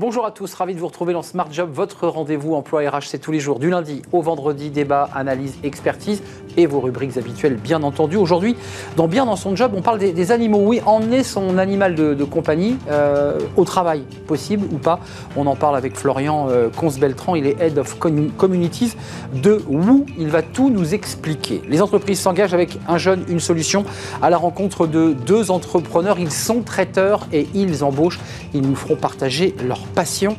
Bonjour à tous, ravi de vous retrouver dans Smart Job, votre rendez-vous emploi RH, c'est tous les jours, du lundi au vendredi, débat, analyse, expertise et vos rubriques habituelles, bien entendu. Aujourd'hui, dans Bien dans son job, on parle des, animaux. Oui, emmener son animal de, compagnie euh, au travail, possible ou pas? On en parle avec Florian euh, beltran il est Head of Communities de Woo. Il va tout nous expliquer. Les entreprises s'engagent avec un jeune, une solution, à la rencontre de deux entrepreneurs. Ils sont traiteurs et ils embauchent. Ils nous feront partager leur passion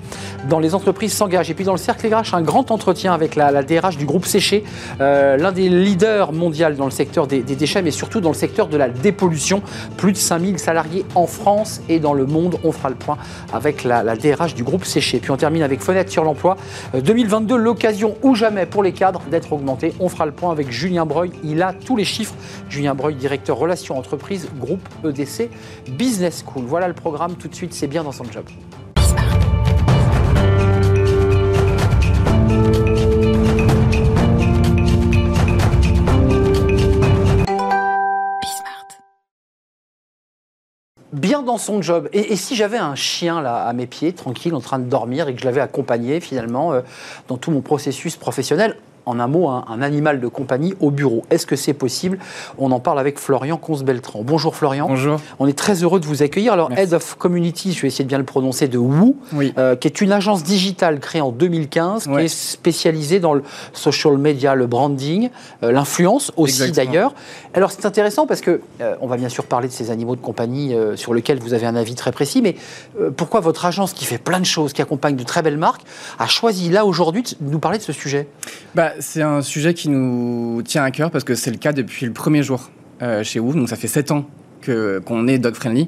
dans les entreprises s'engagent. Et puis dans le cercle RH, un grand entretien avec la, DRH du groupe Séché, euh, l'un des leaders mondiaux dans le secteur des, déchets, mais surtout dans le secteur de la dépollution. Plus de 5000 salariés en France et dans le monde. On fera le point avec la, DRH du groupe Séché. Puis on termine avec Fenêtre sur l'emploi. 2022, euh, l'occasion ou jamais pour les cadres d'être augmentés. On fera le point avec Julien Breuil. Il a tous les chiffres. Julien Breuil, directeur relations entreprises, groupe EDC Business School. Voilà le programme. Tout de suite, c'est bien dans son job. Bien dans son job. Et, si j'avais un chien là à mes pieds, tranquille, en train de dormir, et que je l'avais accompagné finalement euh, dans tout mon processus professionnel, en un mot, un, animal de compagnie au bureau. Est-ce que c'est possible? On en parle avec Florian Consbeltran. Bonjour Florian. Bonjour. On est très heureux de vous accueillir. Alors, Head of Community, je vais essayer de bien le prononcer, de Woo, euh, qui est une agence digitale créée en 2015, qui est spécialisée dans le social media, le branding, euh, l'influence aussi d'ailleurs. Alors, c'est intéressant parce que, euh, on va bien sûr parler de ces animaux de compagnie sur lesquels vous avez un avis très précis, mais pourquoi votre agence, qui fait plein de choses, qui accompagne de très belles marques, a choisi là aujourd'hui de nous parler de ce sujet? Bah, c'est un sujet qui nous tient à cœur parce que c'est le cas depuis le premier jour euh, chez vous. Donc ça fait 7 ans qu'on est dog friendly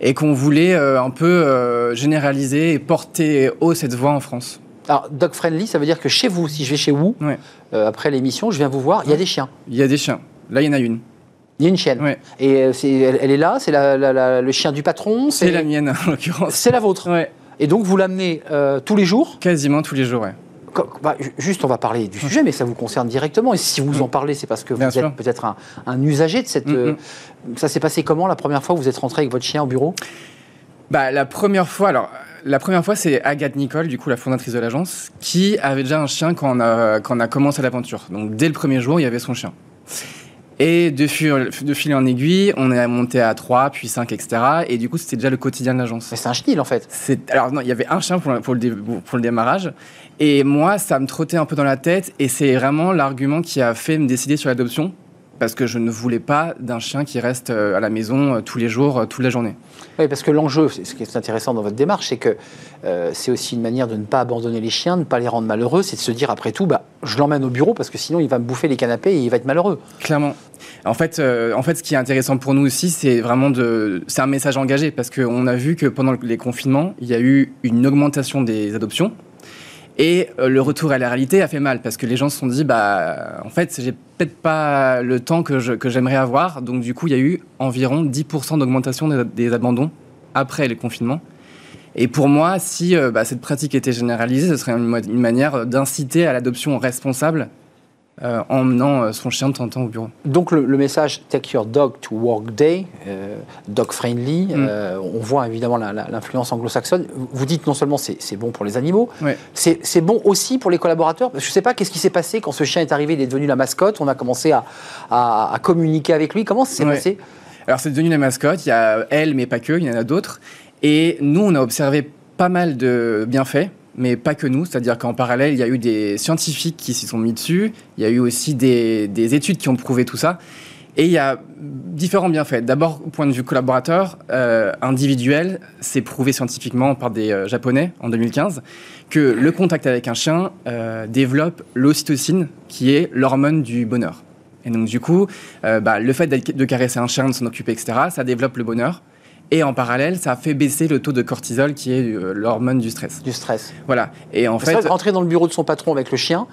et qu'on voulait euh, un peu euh, généraliser et porter haut cette voix en France. Alors, dog friendly, ça veut dire que chez vous, si je vais chez vous, après l'émission, je viens vous voir, il y a des chiens. Il y a des chiens. Là, il y en a une. Il y a une chienne. Et elle, est là, c'est le chien du patron C'est la mienne, en l'occurrence. C'est la vôtre. Et donc, vous l'amenez tous les jours? Quasiment tous les jours, oui. Bah, juste, on va parler du sujet, mais ça vous concerne directement. Et si vous en parlez, c'est parce que vous êtes peut-être un, usager de cette. Euh, ça s'est passé comment la première fois que vous êtes rentré avec votre chien au bureau? Bah, La première fois, alors. La première fois, c'est Agathe Nicole, du coup la fondatrice de l'agence, qui avait déjà un chien quand on a, quand on a commencé l'aventure. Donc dès le premier jour, il y avait son chien. Et de fil, de fil en aiguille, on est monté à 3, puis 5, etc. Et du coup, c'était déjà le quotidien de l'agence. Mais c'est un chenil, en fait. Alors non, il y avait un chien pour, pour, le, pour le démarrage. Et moi, ça me trottait un peu dans la tête et c'est vraiment l'argument qui a fait me décider sur l'adoption parce que je ne voulais pas d'un chien qui reste euh, à la maison euh, tous les jours, euh, toute la journée. Oui, parce que l'enjeu, ce qui est intéressant dans votre démarche, c'est que c'est aussi une manière de ne pas abandonner les chiens, de ne pas les rendre malheureux, c'est de se dire après tout, bah, je l'emmène au bureau parce que sinon il va me bouffer les canapés et il va être malheureux. Clairement. En fait, en fait, ce qui est intéressant pour nous aussi, c'est vraiment de, c'est un message engagé parce qu'on a vu que pendant les confinements, il y a eu une augmentation des adoptions et euh, le retour à la réalité a fait mal parce que les gens se sont dit, bah, en fait, j'ai peut-être pas le temps que, j'aimerais avoir. Donc, du coup, il y a eu environ 10% d'augmentation des, abandons après les confinements. Et pour moi, si euh, bah, cette pratique était généralisée, ce serait une manière d'inciter à l'adoption responsable euh, en emmenant euh, son chien de temps en temps au bureau. Donc le, message Take your dog to work day, euh, dog friendly, mm. on voit évidemment l'influence anglo-saxonne. Vous dites non seulement c'est bon pour les animaux, c'est bon aussi pour les collaborateurs. je ne sais pas qu'est-ce qui s'est passé quand ce chien est arrivé, il est devenu la mascotte, on a commencé à, communiquer avec lui. Comment ça s'est passé? Alors c'est devenu la mascotte, il y a elle mais pas que, il y en a d'autres. Et nous on a observé pas mal de bienfaits mais pas que nous. C'est-à-dire qu'en parallèle, il y a eu des scientifiques qui s'y sont mis dessus, il y a eu aussi des, études qui ont prouvé tout ça. Et il y a différents bienfaits. D'abord, au point de vue collaborateur, euh, individuel, c'est prouvé scientifiquement par des euh, Japonais en 2015 que le contact avec un chien euh, développe l'ocytocine, qui est l'hormone du bonheur. Et donc, du coup, bah, le fait de caresser un chien, de s'en occuper, etc., ça développe le bonheur. Et en parallèle, ça fait baisser le taux de cortisol, qui est euh, l'hormone du stress. Du stress. Voilà. Et en fait, rentrer dans le bureau de son patron avec le chien,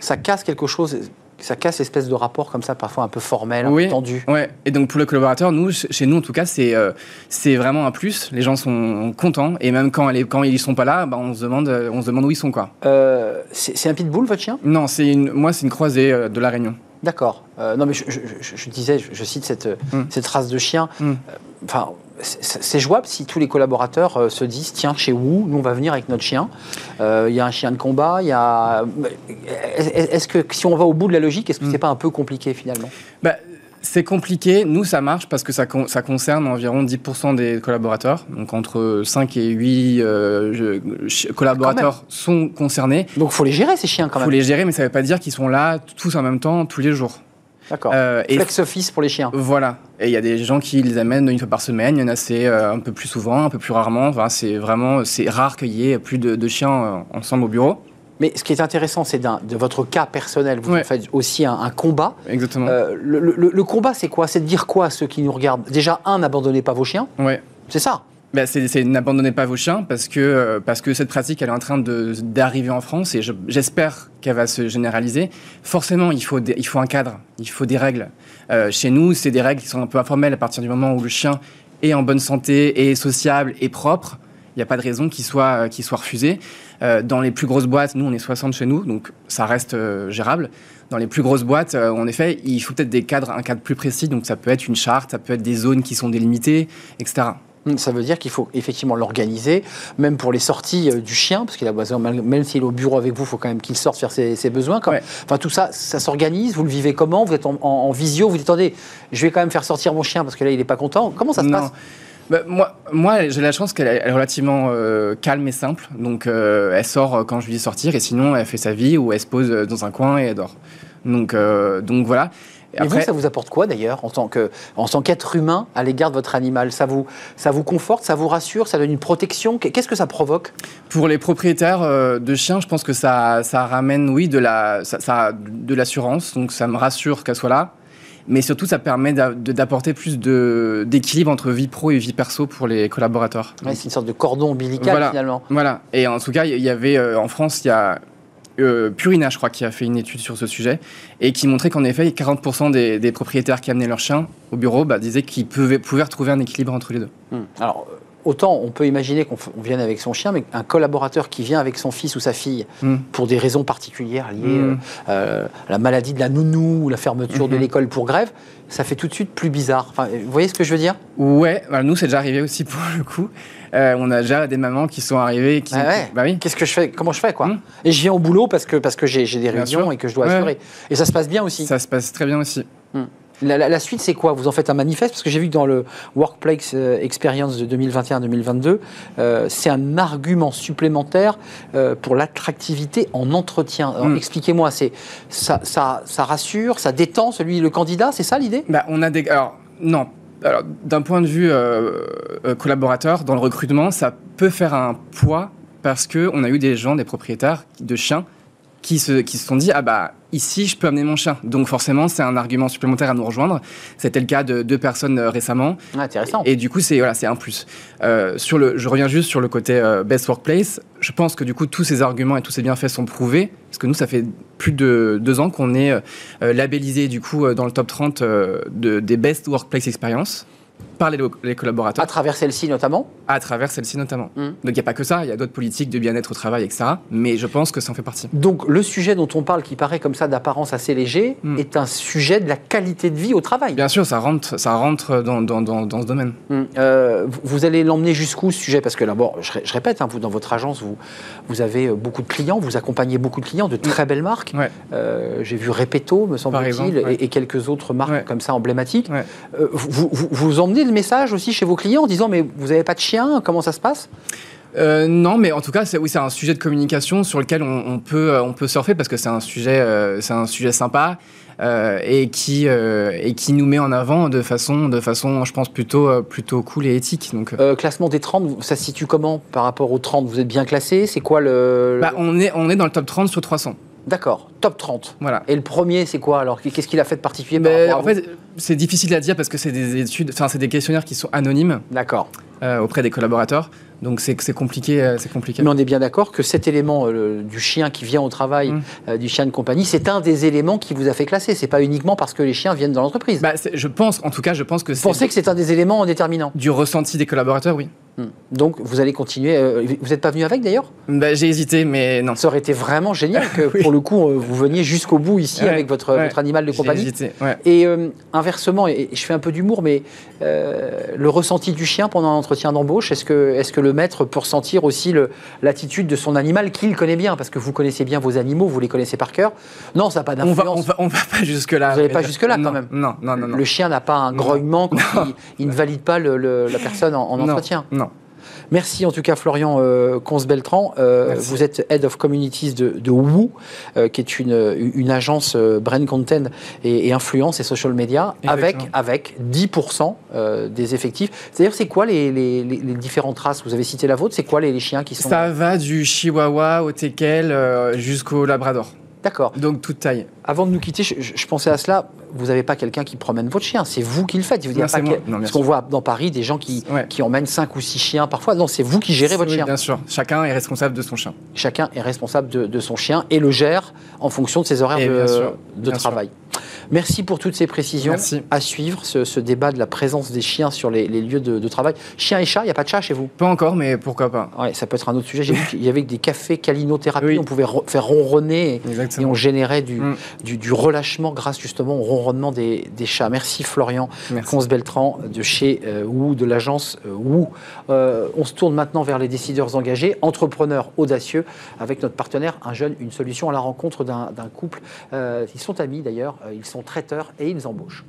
ça casse quelque chose. Ça casse l'espèce de rapport comme ça, parfois un peu formel, un peu tendu. Ouais. Et donc pour le collaborateur, nous, chez nous en tout cas, c'est euh, c'est vraiment un plus. Les gens sont contents et même quand, elle quand ils sont pas là, bah, on se demande on se demande où ils sont quoi. Euh, c'est un pitbull votre chien? Non, c'est une, moi c'est une croisée de la Réunion. D'accord. non mais je, disais, je, cite cette, mm. cette race de chien. Mm. C'est jouable si tous les collaborateurs euh, se disent tiens, chez vous, nous on va venir avec notre chien. Euh, Il y a un chien de combat, il y a. Est-ce que si on va au bout de la logique, est-ce que c'est pas un peu compliqué finalement? Bah, c'est compliqué. Nous, ça marche parce que ça, ça concerne environ 10% des collaborateurs. Donc, entre 5 et 8 euh, collaborateurs sont concernés. Donc, il faut les gérer, ces chiens, quand même. Il faut les gérer, mais ça ne veut pas dire qu'ils sont là tous en même temps, tous les jours. D'accord. Euh, Flex office pour les chiens. Voilà. Et il y a des gens qui les amènent une fois par semaine. Il y en a c'est euh, un peu plus souvent, un peu plus rarement. Enfin, c'est vraiment c'est rare qu'il y ait plus de, chiens euh, ensemble au bureau. Mais ce qui est intéressant, c'est de votre cas personnel. Vous faites aussi un, combat. Exactement. le, combat, c'est quoi? C'est de dire quoi à ceux qui nous regardent? Déjà, un, n'abandonnez pas vos chiens. Ouais. C'est ça. Ben, c'est n'abandonnez pas vos chiens parce que, parce que cette pratique elle est en train d'arriver en France et j'espère qu'elle va se généraliser. Forcément, il faut, il faut un cadre, il faut des règles. Euh, chez nous, c'est des règles qui sont un peu informelles à partir du moment où le chien est en bonne santé, est sociable et propre. Il n'y a pas de raison qu'il soit, qu'il soit refusé. Euh, dans les plus grosses boîtes, nous on est 60 chez nous, donc ça reste euh, gérable. Dans les plus grosses boîtes, en effet, il faut peut-être des cadres, un cadre plus précis. Donc ça peut être une charte, ça peut être des zones qui sont délimitées, etc. Ça veut dire qu'il faut effectivement l'organiser, même pour les sorties euh, du chien, parce qu'il a besoin, même s'il est au bureau avec vous, il faut quand même qu'il sorte faire ses, besoins. Enfin, tout ça, ça s'organise. Vous le vivez comment Vous êtes en, visio, vous dites attendez, je vais quand même faire sortir mon chien parce que là, il n'est pas content. Comment ça se passe? Bah, moi, moi j'ai la chance qu'elle est relativement euh, calme et simple. Donc, euh, elle sort quand je lui dis sortir, et sinon, elle fait sa vie ou elle se pose dans un coin et elle dort. Donc, donc voilà. Et vous, ça vous apporte quoi d'ailleurs en tant que en tant qu'être humain à l'égard de votre animal? Ça vous ça vous conforte, ça vous rassure, ça donne une protection? Qu'est-ce que ça provoque? Pour les propriétaires euh, de chiens, je pense que ça, ça ramène oui de la ça, de l'assurance. Donc ça me rassure qu'elle soit là. Mais surtout, ça permet d'apporter plus d'équilibre entre vie pro et vie perso pour les collaborateurs. c'est une sorte de cordon ombilical finalement. Voilà. Et en tout cas, il y avait euh, en France, il y a euh, Purina, je crois, qui a fait une étude sur ce sujet et qui montrait qu'en effet, 40% des, propriétaires qui amenaient leurs chiens au bureau bah, disaient qu'ils pouvaient, retrouver un équilibre entre les deux. Hmm. Alors, autant on peut imaginer qu'on vienne avec son chien, mais un collaborateur qui vient avec son fils ou sa fille hmm. pour des raisons particulières liées hmm. euh, à la maladie de la nounou ou la fermeture de l'école pour grève, ça fait tout de suite plus bizarre. Enfin, vous voyez ce que je veux dire? Ouais, bah, nous c'est déjà arrivé aussi pour le coup. Euh, on a déjà des mamans qui sont arrivées. Qui... Ah bah oui. Qu'est-ce que je fais? Comment je fais quoi? Hmm. Et je viens au boulot parce que parce que j'ai des réunions et que je dois assurer. Et ça se passe bien aussi? Ça se passe très bien aussi. La, suite, c'est quoi? Vous en faites un manifeste? Parce que j'ai vu que dans le Workplace euh, Experience de 2021-2022, euh, c'est un argument supplémentaire pour l'attractivité en entretien. Hmm. Expliquez-moi, ça, ça, ça, rassure, ça détend celui, le candidat, c'est ça l'idée? Bah, On a des. Alors, non, alors, d'un point de vue euh, euh, collaborateur, dans le recrutement, ça peut faire un poids parce qu'on a eu des gens, des propriétaires de chiens qui se, qui se sont dit Ah bah, ici, je peux amener mon chien. Donc, forcément, c'est un argument supplémentaire à nous rejoindre. C'était le cas de deux personnes euh, récemment. Ah, intéressant. Et, du coup, c'est voilà, un plus. sur le, je reviens juste sur le côté best workplace. Je pense que du coup, tous ces arguments et tous ces bienfaits sont prouvés. Parce que nous, ça fait plus de deux ans qu'on est labellisé du coup dans le top 30 de, des best workplace experience par les, collaborateurs. À travers celle-ci notamment À travers celle-ci notamment. Hmm. Donc il n'y a pas que ça, il y a d'autres politiques de bien-être au travail, etc. Mais je pense que ça en fait partie. Donc le sujet dont on parle, qui paraît comme ça d'apparence assez léger, hmm. est un sujet de la qualité de vie au travail. Bien sûr, ça rentre, ça rentre dans, dans, dans, ce domaine. Hmm. Euh, vous allez l'emmener jusqu'où ce sujet? Parce que là, bon, je, répète, hein, vous dans votre agence, vous, vous avez euh, beaucoup de clients, vous accompagnez beaucoup de clients de très belles marques. Euh, j'ai vu Repetto, me semble-t-il, et, quelques autres marques comme ça emblématiques. vous, vous, vous emmenez le message aussi chez vos clients en disant mais vous n'avez pas de chien Comment ça se passe? Euh, non, mais en tout cas, c'est oui, c'est un sujet de communication sur lequel on, peut euh, on peut surfer parce que c'est un sujet euh, c'est un sujet sympa et qui et qui nous met en avant de façon de façon je pense plutôt plutôt cool et éthique. Donc classement des 30, ça se situe comment par rapport aux 30 Vous êtes bien classé? C'est quoi le, bah, on est on est dans le top 30 sur 300. D'accord, top 30. Voilà. Et le premier, c'est quoi alors? Qu'est-ce qu'il a fait de particulier En fait, c'est difficile à dire parce que c'est des études, enfin, c'est des questionnaires qui sont anonymes. D'accord. Euh, auprès des collaborateurs. Donc c'est compliqué, euh, c'est compliqué. Mais on est bien d'accord que cet élément euh, du chien qui vient au travail, mmh. du chien de compagnie, c'est un des éléments qui vous a fait classer. C'est pas uniquement parce que les chiens viennent dans l'entreprise. Bah, je pense, en tout cas, je pense que. Vous pensez que c'est un des éléments déterminants Du ressenti des collaborateurs, oui. Hmm. Donc vous allez continuer. euh, vous n'êtes pas venu avec d'ailleurs? Bah, j'ai hésité, mais non. Ça aurait été vraiment génial que Oui. pour le coup euh, vous veniez jusqu'au bout ici Ouais, avec votre, ouais. votre animal de compagnie. hésité, ouais. Et euh, inversement, et, et je fais un peu d'humour, mais euh, le ressenti du chien pendant l'entretien d'embauche, est-ce que, est que le maître peut ressentir aussi l'attitude de son animal qu'il connaît bien? Parce que vous connaissez bien vos animaux, vous les connaissez par cœur. Non, ça n'a pas On va, d'influence. on, va, on va pas jusque-là. Vous allez à pas jusque-là, quand même. Non, non, non. non. Le chien n'a pas un grognement quand il, il ne valide pas le- le- la personne en, en entretien. Non. Merci en tout cas Florian euh, Conce-Beltran. Euh, vous êtes Head of Communities de, de Woo, euh, qui est une, une agence euh, brand content et, et influence et social media, avec, Exactement. avec 10% euh, des effectifs. C'est-à-dire, c'est quoi les, les- différentes races? Vous avez cité la vôtre, c'est quoi les, les chiens qui sont... Ça va du chihuahua au teckel jusqu'au labrador. D'accord. Donc toute taille. Avant de nous quitter, je, pensais à cela. Vous n'avez pas quelqu'un qui promène votre chien, c'est vous qui le faites. Dire, Non, pas que- Non, parce qu'on voit dans Paris des gens qui, Ouais. qui emmènent 5 ou 6 chiens parfois. Non, c'est vous qui gérez votre Oui, chien. Bien sûr. Chacun est responsable de son chien. Chacun est responsable de, de son chien et le gère en fonction de ses horaires Et de, sûr, travail. Merci pour toutes ces précisions. Merci. À suivre ce, ce débat de la présence des chiens sur les, les lieux de, de travail. Chiens et chats, il n'y a pas de chat chez vous? Pas encore, mais pourquoi pas. Ouais, ça peut être un autre sujet. J'ai vu qu'il y avait des cafés calinothérapie. Oui. On pouvait faire ronronner et, on générait du, Mm. Du, du relâchement grâce justement au ronronnement des, des chats. Merci Florian. Conce-Beltran de chez euh, Woo, de l'agence euh, Woo. Euh, on se tourne maintenant vers les décideurs engagés, entrepreneurs audacieux, avec notre partenaire, un jeune, une solution à la rencontre d'un d'un couple. Euh, ils sont amis d'ailleurs, euh, ils sont traiteurs et ils embauchent.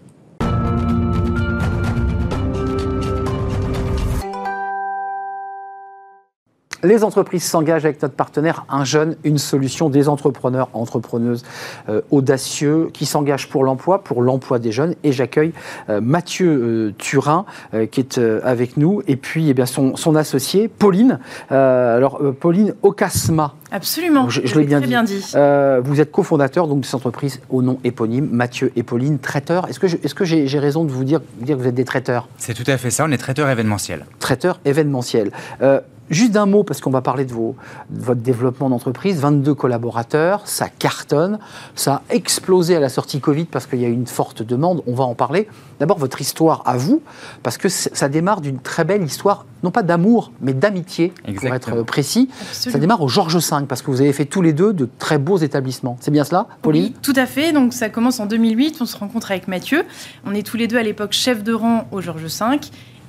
Les entreprises s'engagent avec notre partenaire Un jeune, une solution des entrepreneurs, entrepreneuses euh, audacieux qui s'engagent pour l'emploi, pour l'emploi des jeunes. Et j'accueille euh, Mathieu euh, Turin euh, qui est euh, avec nous et puis eh bien, son, son associé Pauline. Euh, alors euh, Pauline Ocasma, Absolument. Je- je Vous l'ai bien bien dit. euh, vous êtes cofondateur donc de cette entreprise au nom éponyme, Mathieu et Pauline, traiteurs. Est-ce que je- est-ce que j'ai raison de vous dire, dire que vous êtes des traiteurs? C'est tout à fait ça, on est traiteur événementiel. traiteur événementiel. Juste d'un mot, parce qu'on va parler de, vos, de votre développement d'entreprise, 22 collaborateurs, ça cartonne, ça a explosé à la sortie Covid parce qu'il y a eu une forte demande, on va en parler. D'abord, votre histoire à vous, parce que ça démarre d'une très belle histoire, non pas d'amour, mais d'amitié, pour être précis. Ça démarre au Georges V, parce que vous avez fait tous les deux de très beaux établissements. C'est bien cela, Pauline? Oui, tout à fait. Donc ça commence en 2008. On se rencontre avec Mathieu. On est tous les deux à l'époque chefs de rang au Georges V.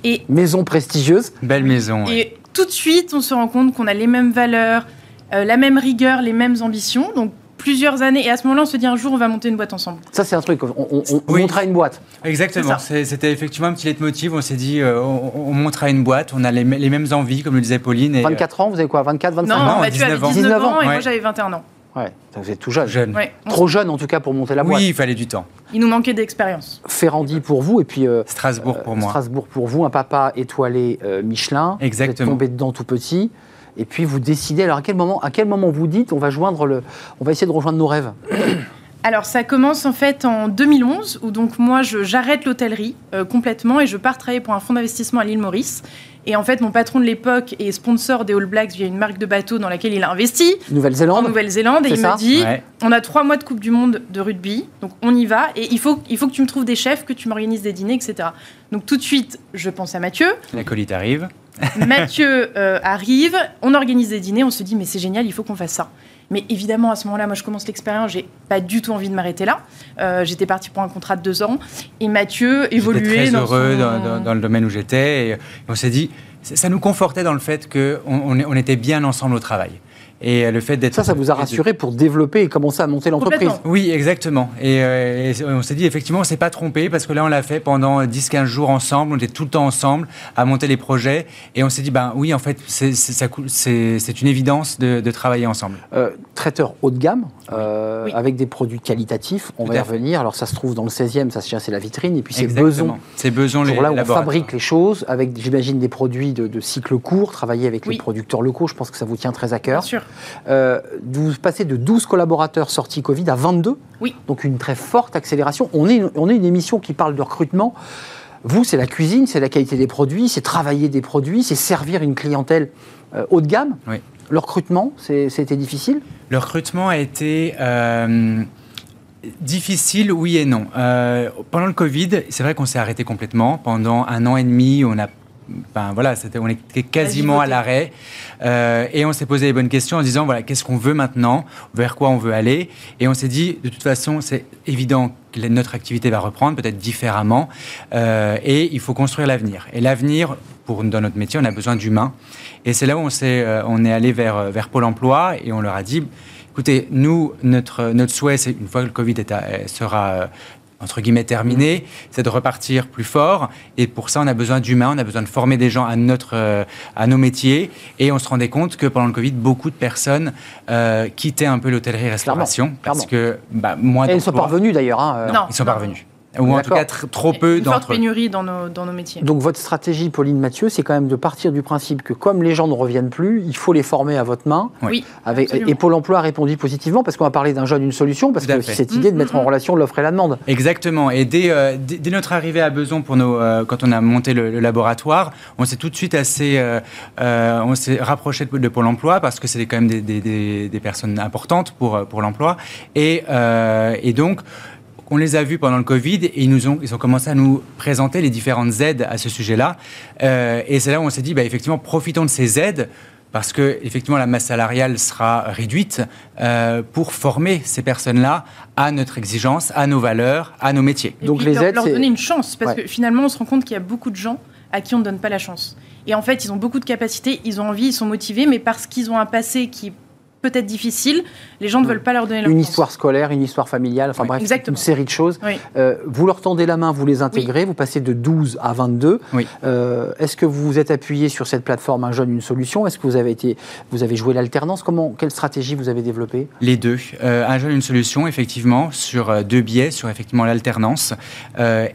Et, Maison prestigieuse. Belle maison. ouais. et tout de suite, on se rend compte qu'on a les mêmes valeurs, euh, la même rigueur, les mêmes ambitions. Donc plusieurs années. Et à ce moment-là, on se dit un jour, on va monter une boîte ensemble. Ça, c'est un truc, on, on, on Oui. montera une boîte. Exactement, c'était effectivement un petit leitmotiv. On s'est dit, euh, on, on monte à une boîte, on a les, les mêmes envies, comme le disait Pauline. Et, 24 ans, vous avez quoi 24, 25 Non, ans non, Mathieu avait 19 ans. 19 ans, 19 ans, et moi j'avais 21 ans. Ouais, vous êtes tout euh, jeune. jeune. Ouais. On- Trop jeune en tout cas pour monter la boîte. Oui, il fallait du temps. Il nous manquait d'expérience. Ferrandi pour vous et puis euh, Strasbourg pour moi. Strasbourg pour vous, un papa étoilé euh, Michelin. Exactement. Vous êtes tombé dedans tout petit. Et puis vous décidez. Alors à quel moment, à quel moment vous dites on va joindre le, on va essayer de rejoindre nos rêves? Alors ça commence en fait en 2011 où donc moi je- j'arrête l'hôtellerie euh, complètement et je pars travailler pour un fonds d'investissement à l'île Maurice. Et en fait mon patron de l'époque est sponsor des All Blacks via une marque de bateau dans laquelle il a investi en Nouvelle-Zélande. Nouvelle-Zélande et il me dit Ouais. on a trois mois de Coupe du Monde de rugby donc on y va et il faut, il faut que tu me trouves des chefs, que tu m'organises des dîners etc. Donc tout de suite je pense à Mathieu. La colite arrive. Mathieu euh, arrive, on organise des dîners, on se dit mais c'est génial, il faut qu'on fasse ça. Mais évidemment, à ce moment-là, moi je commence l'expérience, j'ai pas du tout envie de m'arrêter là. Euh, j'étais partie pour un contrat de deux ans et Mathieu évoluait très dans heureux son- dans, dans- dans le domaine où j'étais. Et on s'est dit, ça nous confortait dans le fait qu'on on, on était bien ensemble au travail. Et euh, le fait d'être. Ça, ça vous a rassuré pour développer et commencer à monter l'entreprise? Oui, exactement. Et, euh, et on s'est dit, effectivement, on s'est pas trompé parce que là, on l'a fait pendant 10-15 jours ensemble. On était tout le temps ensemble à monter les projets. Et on s'est dit, ben oui, en fait, c'est une évidence de, de travailler ensemble. Euh, traiteur haut de gamme, euh, Oui. avec des produits qualitatifs. On Tout va y revenir. Alors ça se trouve dans le 16e, ça c'est la vitrine. Et puis c'est. Beson. C'est besoin Pour les là où on fabrique les choses, avec j'imagine des produits de, de cycle court, travailler avec les Oui. producteurs locaux, je pense que ça vous tient très à Bien cœur. sûr. Euh, vous passez de 12 collaborateurs sortis Covid à 22. Oui. Donc une très forte accélération. On est, une- on est une émission qui parle de recrutement. Vous, c'est la cuisine, c'est la qualité des produits, c'est travailler des produits, c'est servir une clientèle euh, haut de gamme. Oui. Le recrutement, c'est- c'était difficile? Le recrutement a été euh, difficile, oui et non. Euh, pendant le Covid, c'est vrai qu'on s'est arrêté complètement. Pendant un an et demi, on n'a ben voilà, on était quasiment à l'arrêt. Euh, et on s'est posé les bonnes questions en disant, voilà, qu'est-ce qu'on veut maintenant? Vers quoi on veut aller? Et on s'est dit, de toute façon, c'est évident que notre activité va reprendre, peut-être différemment. Euh, et il faut construire l'avenir. Et l'avenir, pour, dans notre métier, on a besoin d'humains. Et c'est là où on, s'est, euh, on est allé vers, vers Pôle emploi et on leur a dit, écoutez, nous, notre, notre souhait, c'est une fois que le Covid est sera entre guillemets terminé, c'est de repartir plus fort. Et pour ça, on a besoin d'humains, on a besoin de former des gens à, notre, euh, à nos métiers. Et on se rendait compte que pendant le Covid, beaucoup de personnes euh, quittaient un peu l'hôtellerie-restauration. Parce que bah, moins Et ils ne sont pas revenus d'ailleurs. Hein, euh. non, ils ne sont pas revenus ou en tout cas trop peu d'entre eux. forte pénurie dans nos, dans nos métiers. Donc votre stratégie, Pauline Mathieu, c'est quand même de partir du principe que comme les gens ne reviennent plus, il faut les former à votre main. Oui. Avec, et Pôle Emploi a répondu positivement parce qu'on va parler d'un jeune, une solution, parce que cette idée de mettre en mm-hmm. relation l'offre et la demande. Exactement. Et dès, euh, dès, notre arrivée à Beson, pour nos, euh, quand on a monté le, laboratoire, on s'est tout de suite assez, euh, on s'est rapproché de, Pôle Emploi parce que c'était quand même des, des, des, personnes importantes pour, pour l'emploi. Et, et donc, on les a vus pendant le Covid et ils, nous ont, ils ont commencé à nous présenter les différentes aides à ce sujet-là. Euh, et c'est là où on s'est dit, bah, effectivement, profitons de ces aides parce que effectivement la masse salariale sera réduite euh, pour former ces personnes-là à notre exigence, à nos valeurs, à nos métiers. Donc les aides, leur donner une chance parce que finalement on se rend compte qu'il y a beaucoup de gens à qui on ne donne pas la chance. Et en fait, ils ont beaucoup de capacités, ils ont envie, ils sont motivés, mais parce qu'ils ont un passé qui peut-être difficile, les gens ne veulent pas leur donner leur Une histoire scolaire, une histoire familiale, enfin bref, une série de choses. Euh, vous leur tendez la main, vous les intégrez, vous passez de 12 à 22. Euh, est-ce que vous vous êtes appuyé sur cette plateforme Un jeune, une solution? Est-ce que vous avez, été, vous avez joué l'alternance? Comment, Quelle stratégie vous avez développée? Les deux. Euh, un jeune, une solution, effectivement, sur deux biais, sur effectivement l'alternance.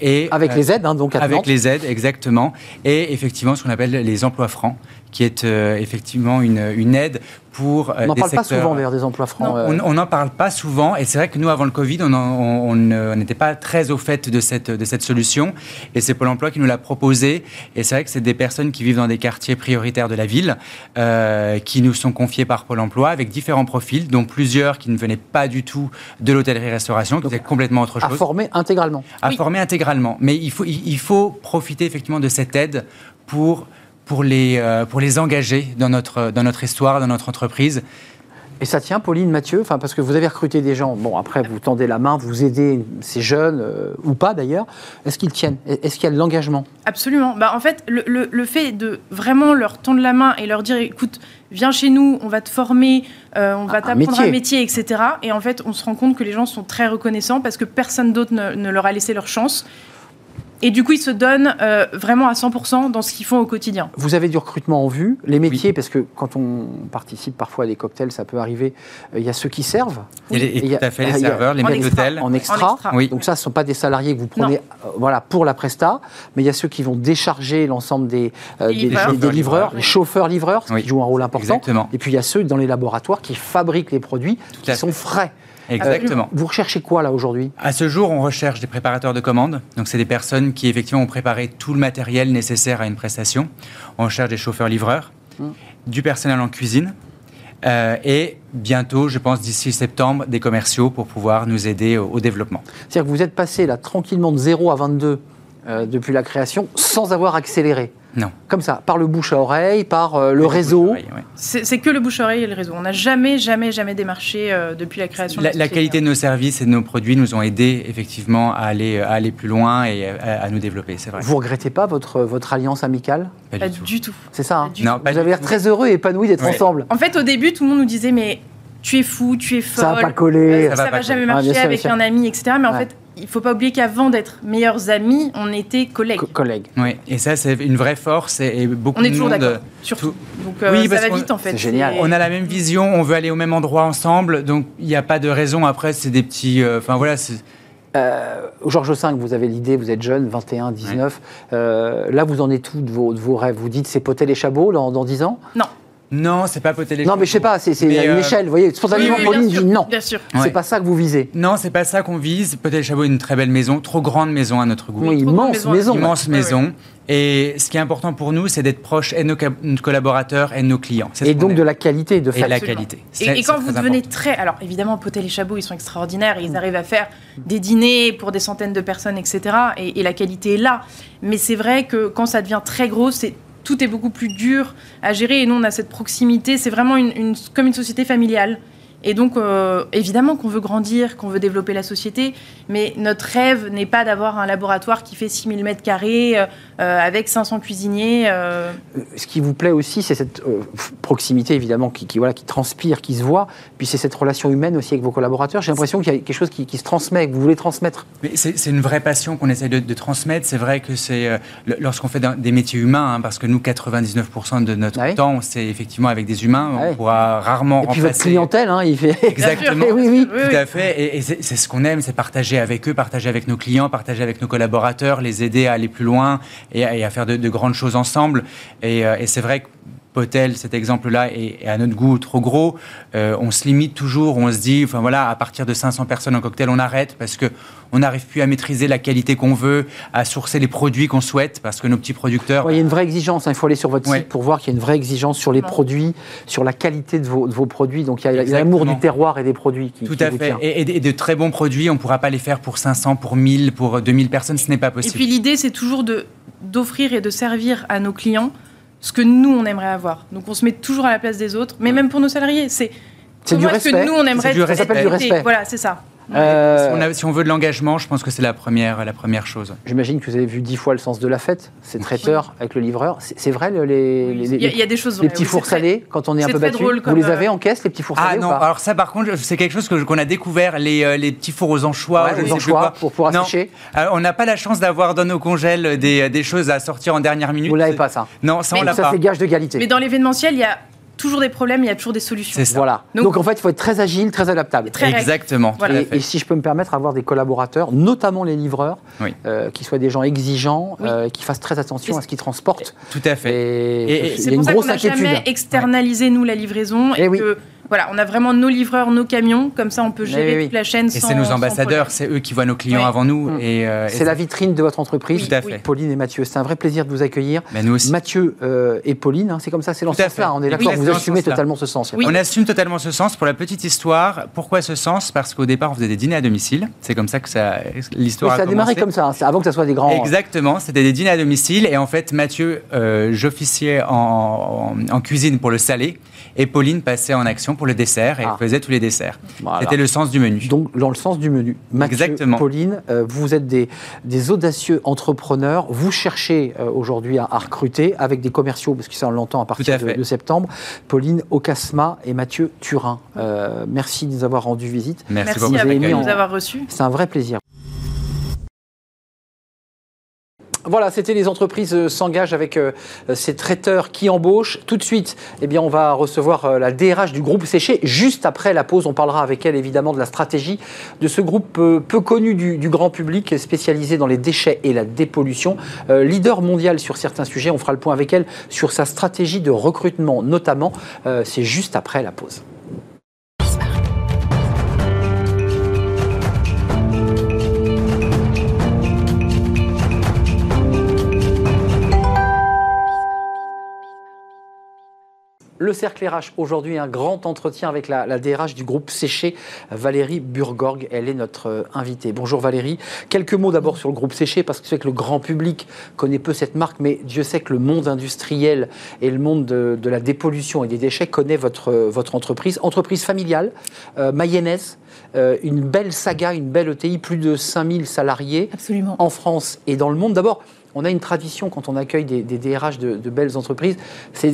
et, avec les aides, hein, donc à Avec les aides, exactement. Et effectivement, ce qu'on appelle les emplois francs qui est effectivement une, une aide pour. Euh, on n'en parle pas souvent vers des emplois francs. Euh. on n'en parle pas souvent, et c'est vrai que nous, avant le Covid, on n'était pas très au fait de cette, de cette solution, et c'est Pôle emploi qui nous l'a proposé, et c'est vrai que c'est des personnes qui vivent dans des quartiers prioritaires de la ville, euh, qui nous sont confiées par Pôle emploi, avec différents profils, dont plusieurs qui ne venaient pas du tout de l'hôtellerie-restauration, qui étaient complètement autre chose. À former intégralement. À former intégralement. Mais il faut, il faut profiter effectivement de cette aide pour pour les, euh, pour les engager dans notre, dans notre histoire, dans notre entreprise. Et ça tient, Pauline, Mathieu, enfin, parce que vous avez recruté des gens, bon, après, vous tendez la main, vous aidez ces jeunes, euh, ou pas d'ailleurs. Est-ce qu'ils tiennent? Est-ce qu'il y a de l'engagement? Absolument. Bah, en fait, le, le, fait de vraiment leur tendre la main et leur dire, écoute, viens chez nous, on va te former, euh, on va t'apprendre un métier, etc. Et en fait, on se rend compte que les gens sont très reconnaissants parce que personne d'autre ne, ne leur a laissé leur chance. Et du coup, ils se donnent euh, vraiment à 100% dans ce qu'ils font au quotidien. Vous avez du recrutement en vue, les métiers, parce que quand on participe parfois à des cocktails, ça peut arriver. Euh, il y a ceux qui servent. Et, tout à fait, les serveurs, les maîtres d'hôtel. En extra. Oui. Donc ça, ce ne sont pas des salariés que vous prenez euh, voilà, pour la presta, mais il y a ceux qui vont décharger l'ensemble des, des, livreurs, les chauffeurs-livreurs, qui jouent un rôle important. Exactement. Et puis il y a ceux dans les laboratoires qui fabriquent les produits qui sont frais. Exactement. vous recherchez quoi là aujourd'hui? À ce jour, on recherche des préparateurs de commandes. Donc, c'est des personnes qui effectivement ont préparé tout le matériel nécessaire à une prestation. On recherche des chauffeurs-livreurs, mmh. du personnel en cuisine. Euh, et bientôt, je pense d'ici septembre, des commerciaux pour pouvoir nous aider au, développement. C'est-à-dire que vous êtes passé là tranquillement de 0 à 22 euh, depuis la création sans avoir accéléré. Non. Comme ça, par le bouche à oreille, par euh, le réseau. C'est que le bouche à oreille et le réseau. On n'a jamais, jamais, jamais démarché euh, depuis la création. La, la qualité de nos services et de nos produits nous ont aidés effectivement à aller, à aller plus loin et à, nous développer, c'est vrai. Vous regrettez pas votre, votre alliance amicale? Pas, du, tout. C'est ça hein? Non, Vous avez l'air très heureux et épanoui d'être ensemble. En fait, au début, tout le monde nous disait, mais tu es fou, tu es folle. Ça va pas coller. Ça, va, va jamais marcher ah, avec un ami, etc. Mais en fait, il faut pas oublier qu'avant d'être meilleurs amis, on était collègues. collègues. Oui, et ça, c'est une vraie force et, beaucoup on est toujours d'accord, surtout. Donc euh, oui, ça va vite en fait. C'est génial. On a la même vision, on veut aller au même endroit ensemble, donc il n'y a pas de raison. Après, c'est des petits. Euh, enfin voilà. Euh, Georges V, vous avez l'idée, vous êtes jeune, 21, 19. Euh, là, vous en êtes tout de vos, de vos rêves? Vous dites c'est poter les chabots dans, dans 10 ans? Non. Non, c'est pas Potel et Non, mais je sais pas, c'est une euh, échelle. Vous voyez, spontanément, Oui, oui, Pauline bien sûr, dit non. Bien sûr. C'est Ouais. pas ça que vous visez. Non, c'est pas ça qu'on vise. Potel Chabot est une très belle maison, trop grande maison à notre goût. Oui, immense maison. immense Ouais, ouais. maison. Et ce qui est important pour nous, c'est d'être proche et de nos collaborateurs et de nos clients. Et donc de la qualité, de et fait. la qualité. Et, et quand très vous devenez important. très. Alors évidemment, Potel et Chabot, ils sont extraordinaires. Ils arrivent à faire des dîners pour des centaines de personnes, etc. Et, et la qualité est là. Mais c'est vrai que quand ça devient très gros, c'est. Tout est beaucoup plus dur à gérer et nous on a cette proximité. C'est vraiment une, une- comme une société familiale. Et donc, euh, évidemment qu'on veut grandir, qu'on veut développer la société, mais notre rêve n'est pas d'avoir un laboratoire qui fait 6000 mètres carrés euh, euh, avec 500 cuisiniers. euh, Ce qui vous plaît aussi, c'est cette euh, proximité, évidemment, qui, qui, voilà, qui transpire, qui se voit. Puis c'est cette relation humaine aussi avec vos collaborateurs. J'ai l'impression qu'il y a quelque chose qui, qui se transmet, que vous voulez transmettre. Mais c'est c'est une vraie passion qu'on essaye de, de transmettre. C'est vrai que c'est euh, lorsqu'on fait des métiers humains, hein, parce que nous, 99% de notre Ah oui. temps, c'est effectivement avec des humains. Ah on pourra rarement Et puis votre remplacer. clientèle, hein, il fait. Exactement. oui, oui. Tout à fait. Et, et c'est ce qu'on aime, c'est partager avec eux, partager avec nos clients, partager avec nos collaborateurs, les aider à aller plus loin et à, et à faire de, de grandes choses ensemble. Et, euh, et c'est vrai que Potel, cet exemple-là, est, est à notre goût trop gros. Euh, on se limite toujours, on se dit, enfin voilà, à partir de 500 personnes en cocktail, on arrête parce que on n'arrive plus à maîtriser la qualité qu'on veut, à sourcer les produits qu'on souhaite, parce que nos petits producteurs. Ouais, il y a une vraie exigence. hein. Il faut aller sur votre Ouais. site pour voir qu'il y a une vraie exigence sur les produits, sur la qualité de vos, de vos produits. Donc il y a- l'amour du terroir et des produits qui, Tout qui à vous fait. tient. Et, et- et de très bons produits, on ne pourra pas les faire pour 500, pour 1000, pour 2000 personnes, ce n'est pas Et possible. puis l'idée, c'est toujours de d'offrir et de servir à nos clients ce que nous on aimerait avoir. Donc on se met toujours à la place des autres, mais même pour nos salariés, c'est C'est du que nous on aimerait C'est du. Ça s'appelle du respect. Voilà, c'est ça. Euh, Si on, a- si on veut de l'engagement, je pense que c'est la première, la première chose. J'imagine que vous avez vu dix fois le sens de la fête, ces traiteurs avec le livreur. C'est vrai, le- les, les, Il y, a- il y a des choses. les petits fours salés, quand on est un peu battu. drôle Vous les euh, avez en caisse, les petits fours Ah salés ou non, pas alors ça par contre, c'est quelque chose que- qu'on a découvert, les, euh, les petits fours aux anchois. Ouais, je les anchois, pour pouvoir Non. assécher. On n'a pas la chance d'avoir dans nos congèles des, des choses à sortir en dernière minute. Vous l'avez pas, ça Non, ça on Mais l'a Ça, pas. c'est gage d'égalité. Mais dans l'événementiel, il y a toujours des problèmes, il y a toujours des solutions. C'est ça. Voilà. Donc, Donc- en fait, il faut être très agile, très adaptable. Très. Exactement. Voilà. Et, si je peux me permettre, avoir des collaborateurs, notamment les livreurs, Oui. euh, qui soient des gens exigeants, Oui. euh, qui fassent très attention à ce qu'ils transportent. Tout à fait. Et, Et- C'est pour une ça grosse qu'on n'a inquiétude. jamais externalisé nous la livraison Eh et oui. Voilà, on a vraiment nos livreurs, nos camions, comme ça on peut gérer oui. toute la chaîne Et c'est nos ambassadeurs, c'est eux qui voient nos clients Oui. avant nous. Mm. Et, euh, C'est la vitrine de votre entreprise. Tout à fait. Pauline et Mathieu, c'est un vrai plaisir de vous accueillir. Ben, nous aussi. Mathieu euh, et Pauline, hein, c'est comme ça, c'est dans ce Tout à sens-là. fait. On est d'accord, vous assumez totalement ce sens. Oui. On assume totalement ce sens. Pour la petite histoire, pourquoi ce sens? Parce qu'au départ, on faisait des dîners à domicile. C'est comme ça que ça, Oui, l'histoire ça a démarré comme ça, hein, avant que ça soit des grands. Exactement, c'était des dîners à domicile. Et en fait, Mathieu, euh, j'officiais en, en- en cuisine pour le salé. Et Pauline passait en action pour le dessert et Ah. faisait tous les desserts. Voilà. C'était le sens du menu. Donc, dans le sens du menu. Mathieu, Exactement. Pauline, euh, vous êtes des, des audacieux entrepreneurs. Vous cherchez euh, aujourd'hui à, à recruter avec des commerciaux, parce que ça, on l'entend à partir à de, septembre. Pauline Ocasma et Mathieu Turin. Euh, merci de nous avoir rendu visite. Merci, Merci beaucoup vous avez nous avoir reçus. C'est un vrai plaisir. Voilà, c'était les entreprises euh, s'engagent avec euh, ces traiteurs qui embauchent. Tout de suite, eh bien, on va recevoir euh, la DRH du groupe Séché. Juste après la pause, on parlera avec elle évidemment de la stratégie de ce groupe euh, peu connu du, grand public, spécialisé dans les déchets et la dépollution. Euh, leader mondial sur certains sujets, on fera le point avec elle sur sa stratégie de recrutement notamment. Euh, C'est juste après la pause. Le cercle RH, aujourd'hui, un grand entretien avec la, la DRH du groupe Séché, Valérie Burgorg. Elle est notre euh, invitée. Bonjour Valérie. Quelques mots d'abord sur le groupe Séché, parce que c'est que le grand public connaît peu cette marque, mais Dieu sait que le monde industriel et le monde de, de la dépollution et des déchets connaît votre, euh, votre entreprise. Entreprise familiale, euh, mayonnaise, euh, une belle saga, une belle ETI, plus de 5000 salariés Absolument. en France et dans le monde. D'abord, on a une tradition quand on accueille des, des DRH de, belles entreprises, c'est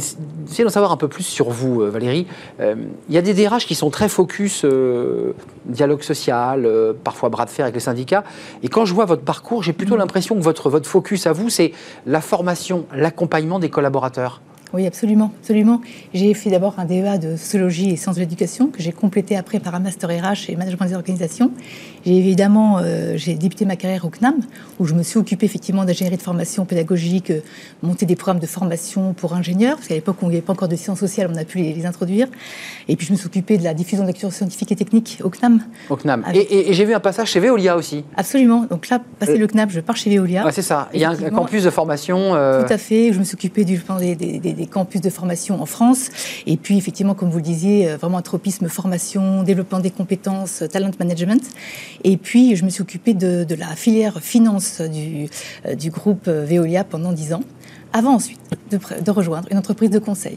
d'en savoir un peu plus sur vous, euh, Valérie. Euh, Il y a des DRH qui sont très focus euh, dialogue social, euh, parfois bras de fer avec les syndicats. Et quand je vois votre parcours, j'ai plutôt l'impression que votre, votre focus à vous, c'est la formation, l'accompagnement des collaborateurs. Oui, absolument, absolument. J'ai fait d'abord un DEA de sociologie et sciences de l'éducation que j'ai complété après par un master RH et management des organisations. J'ai évidemment, euh, j'ai débuté ma carrière au CNAM où je me suis occupée effectivement d'ingénierie de formation pédagogique, euh, monter des programmes de formation pour ingénieurs parce qu'à l'époque où il n'y avait pas encore de sciences sociales, on a pu les, introduire. Et puis je me suis occupée de la diffusion de lecture scientifique et technique au CNAM. Au CNAM. Et, j'ai vu un passage chez Veolia aussi. Absolument. Donc là, passer euh, le CNAM, je pars chez Veolia. c'est ça. Il y a un campus de formation. Tout à fait. Je me suis occupée du, des des campus de formation en France. Et puis, effectivement, comme vous le disiez, euh, vraiment un tropisme formation, développement des compétences, euh, talent management. Et puis, je me suis occupée de, la filière finance du, euh, du groupe Veolia pendant dix ans avant ensuite de, rejoindre une entreprise de conseil.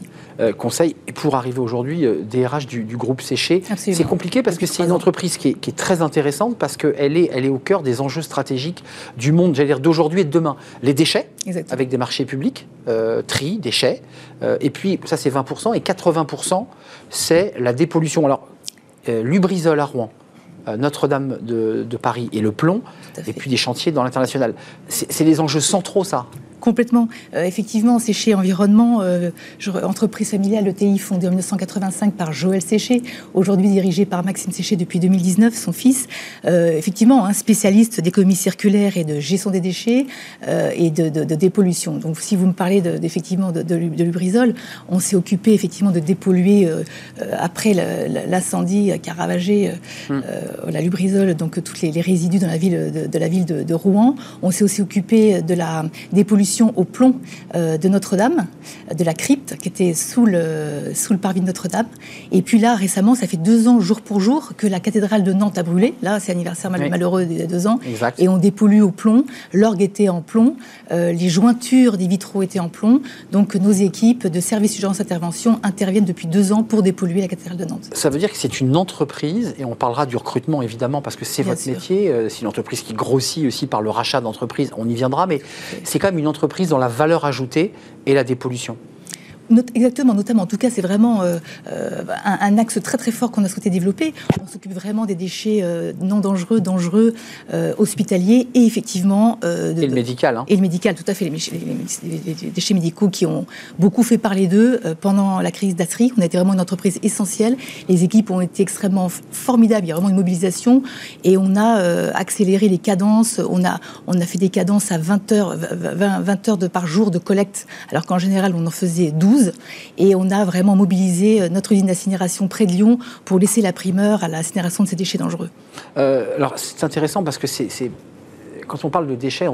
conseil, et pour arriver aujourd'hui, DRH du, groupe Séché, c'est compliqué parce que c'est une entreprise qui est, très intéressante parce qu'elle est, elle est au cœur des enjeux stratégiques du monde, j'allais dire d'aujourd'hui et de demain. Les déchets, avec des marchés publics, tri, déchets, et puis ça c'est 20%, et 80% c'est la dépollution. Alors, Lubrizol à Rouen, Notre-Dame de, de, Paris et le plomb, et puis des chantiers dans l'international. C'est les enjeux centraux, ça Complètement. Euh, effectivement, Séché Environnement, euh, entreprise familiale ETI fondée en 1985 par Joël Séché, aujourd'hui dirigée par Maxime Séché depuis 2019, son fils. Euh, effectivement, un spécialiste d'économie circulaire et de gestion des déchets et de, dépollution. Donc, si vous me parlez de, effectivement de, Lubrizol, on s'est occupé effectivement de dépolluer après l'incendie qui a ravagé hmm. la Lubrizol, donc tous les, résidus dans la ville de, la ville de, Rouen. On s'est aussi occupé de la dépollution au plomb euh, de Notre-Dame, de la crypte qui était sous le, sous le parvis de Notre-Dame. Et puis là, récemment, ça fait deux ans, jour pour jour, que la cathédrale de Nantes a brûlé. Là, c'est anniversaire malheureux il y a deux ans. Et on dépollue au plomb. L'orgue était en plomb. Euh, les jointures des vitraux étaient en plomb. Donc nos équipes de services d'urgence intervention interviennent depuis deux ans pour dépolluer la cathédrale de Nantes. Ça veut dire que c'est une entreprise, et on parlera du recrutement évidemment, parce que c'est votre métier. Euh, c'est une entreprise qui grossit aussi par le rachat d'entreprises. On y viendra, mais c'est quand même une entreprise entreprise dans la valeur ajoutée et la dépollution exactement, notamment. En tout cas, c'est vraiment euh, euh, un, axe très très fort qu'on a souhaité développer. On s'occupe vraiment des déchets euh, non dangereux, dangereux, hospitaliers et effectivement. et le médical. Hein. Et le médical, tout à fait. Les, déchets médicaux qui ont beaucoup fait parler d'eux pendant la crise d'Astri. On a été vraiment une entreprise essentielle. Les équipes ont été extrêmement formidables. Il y a vraiment une mobilisation et on a accéléré les cadences. On a, on a fait des cadences à 20 heures, 20, 20 heures de, par jour de collecte, alors qu'en général, on en faisait 12. Et on a vraiment mobilisé euh, notre usine d'incinération près de Lyon pour laisser la primeur à l'incinération de ces déchets dangereux. Euh, alors c'est intéressant parce que c'est quand on parle de déchets,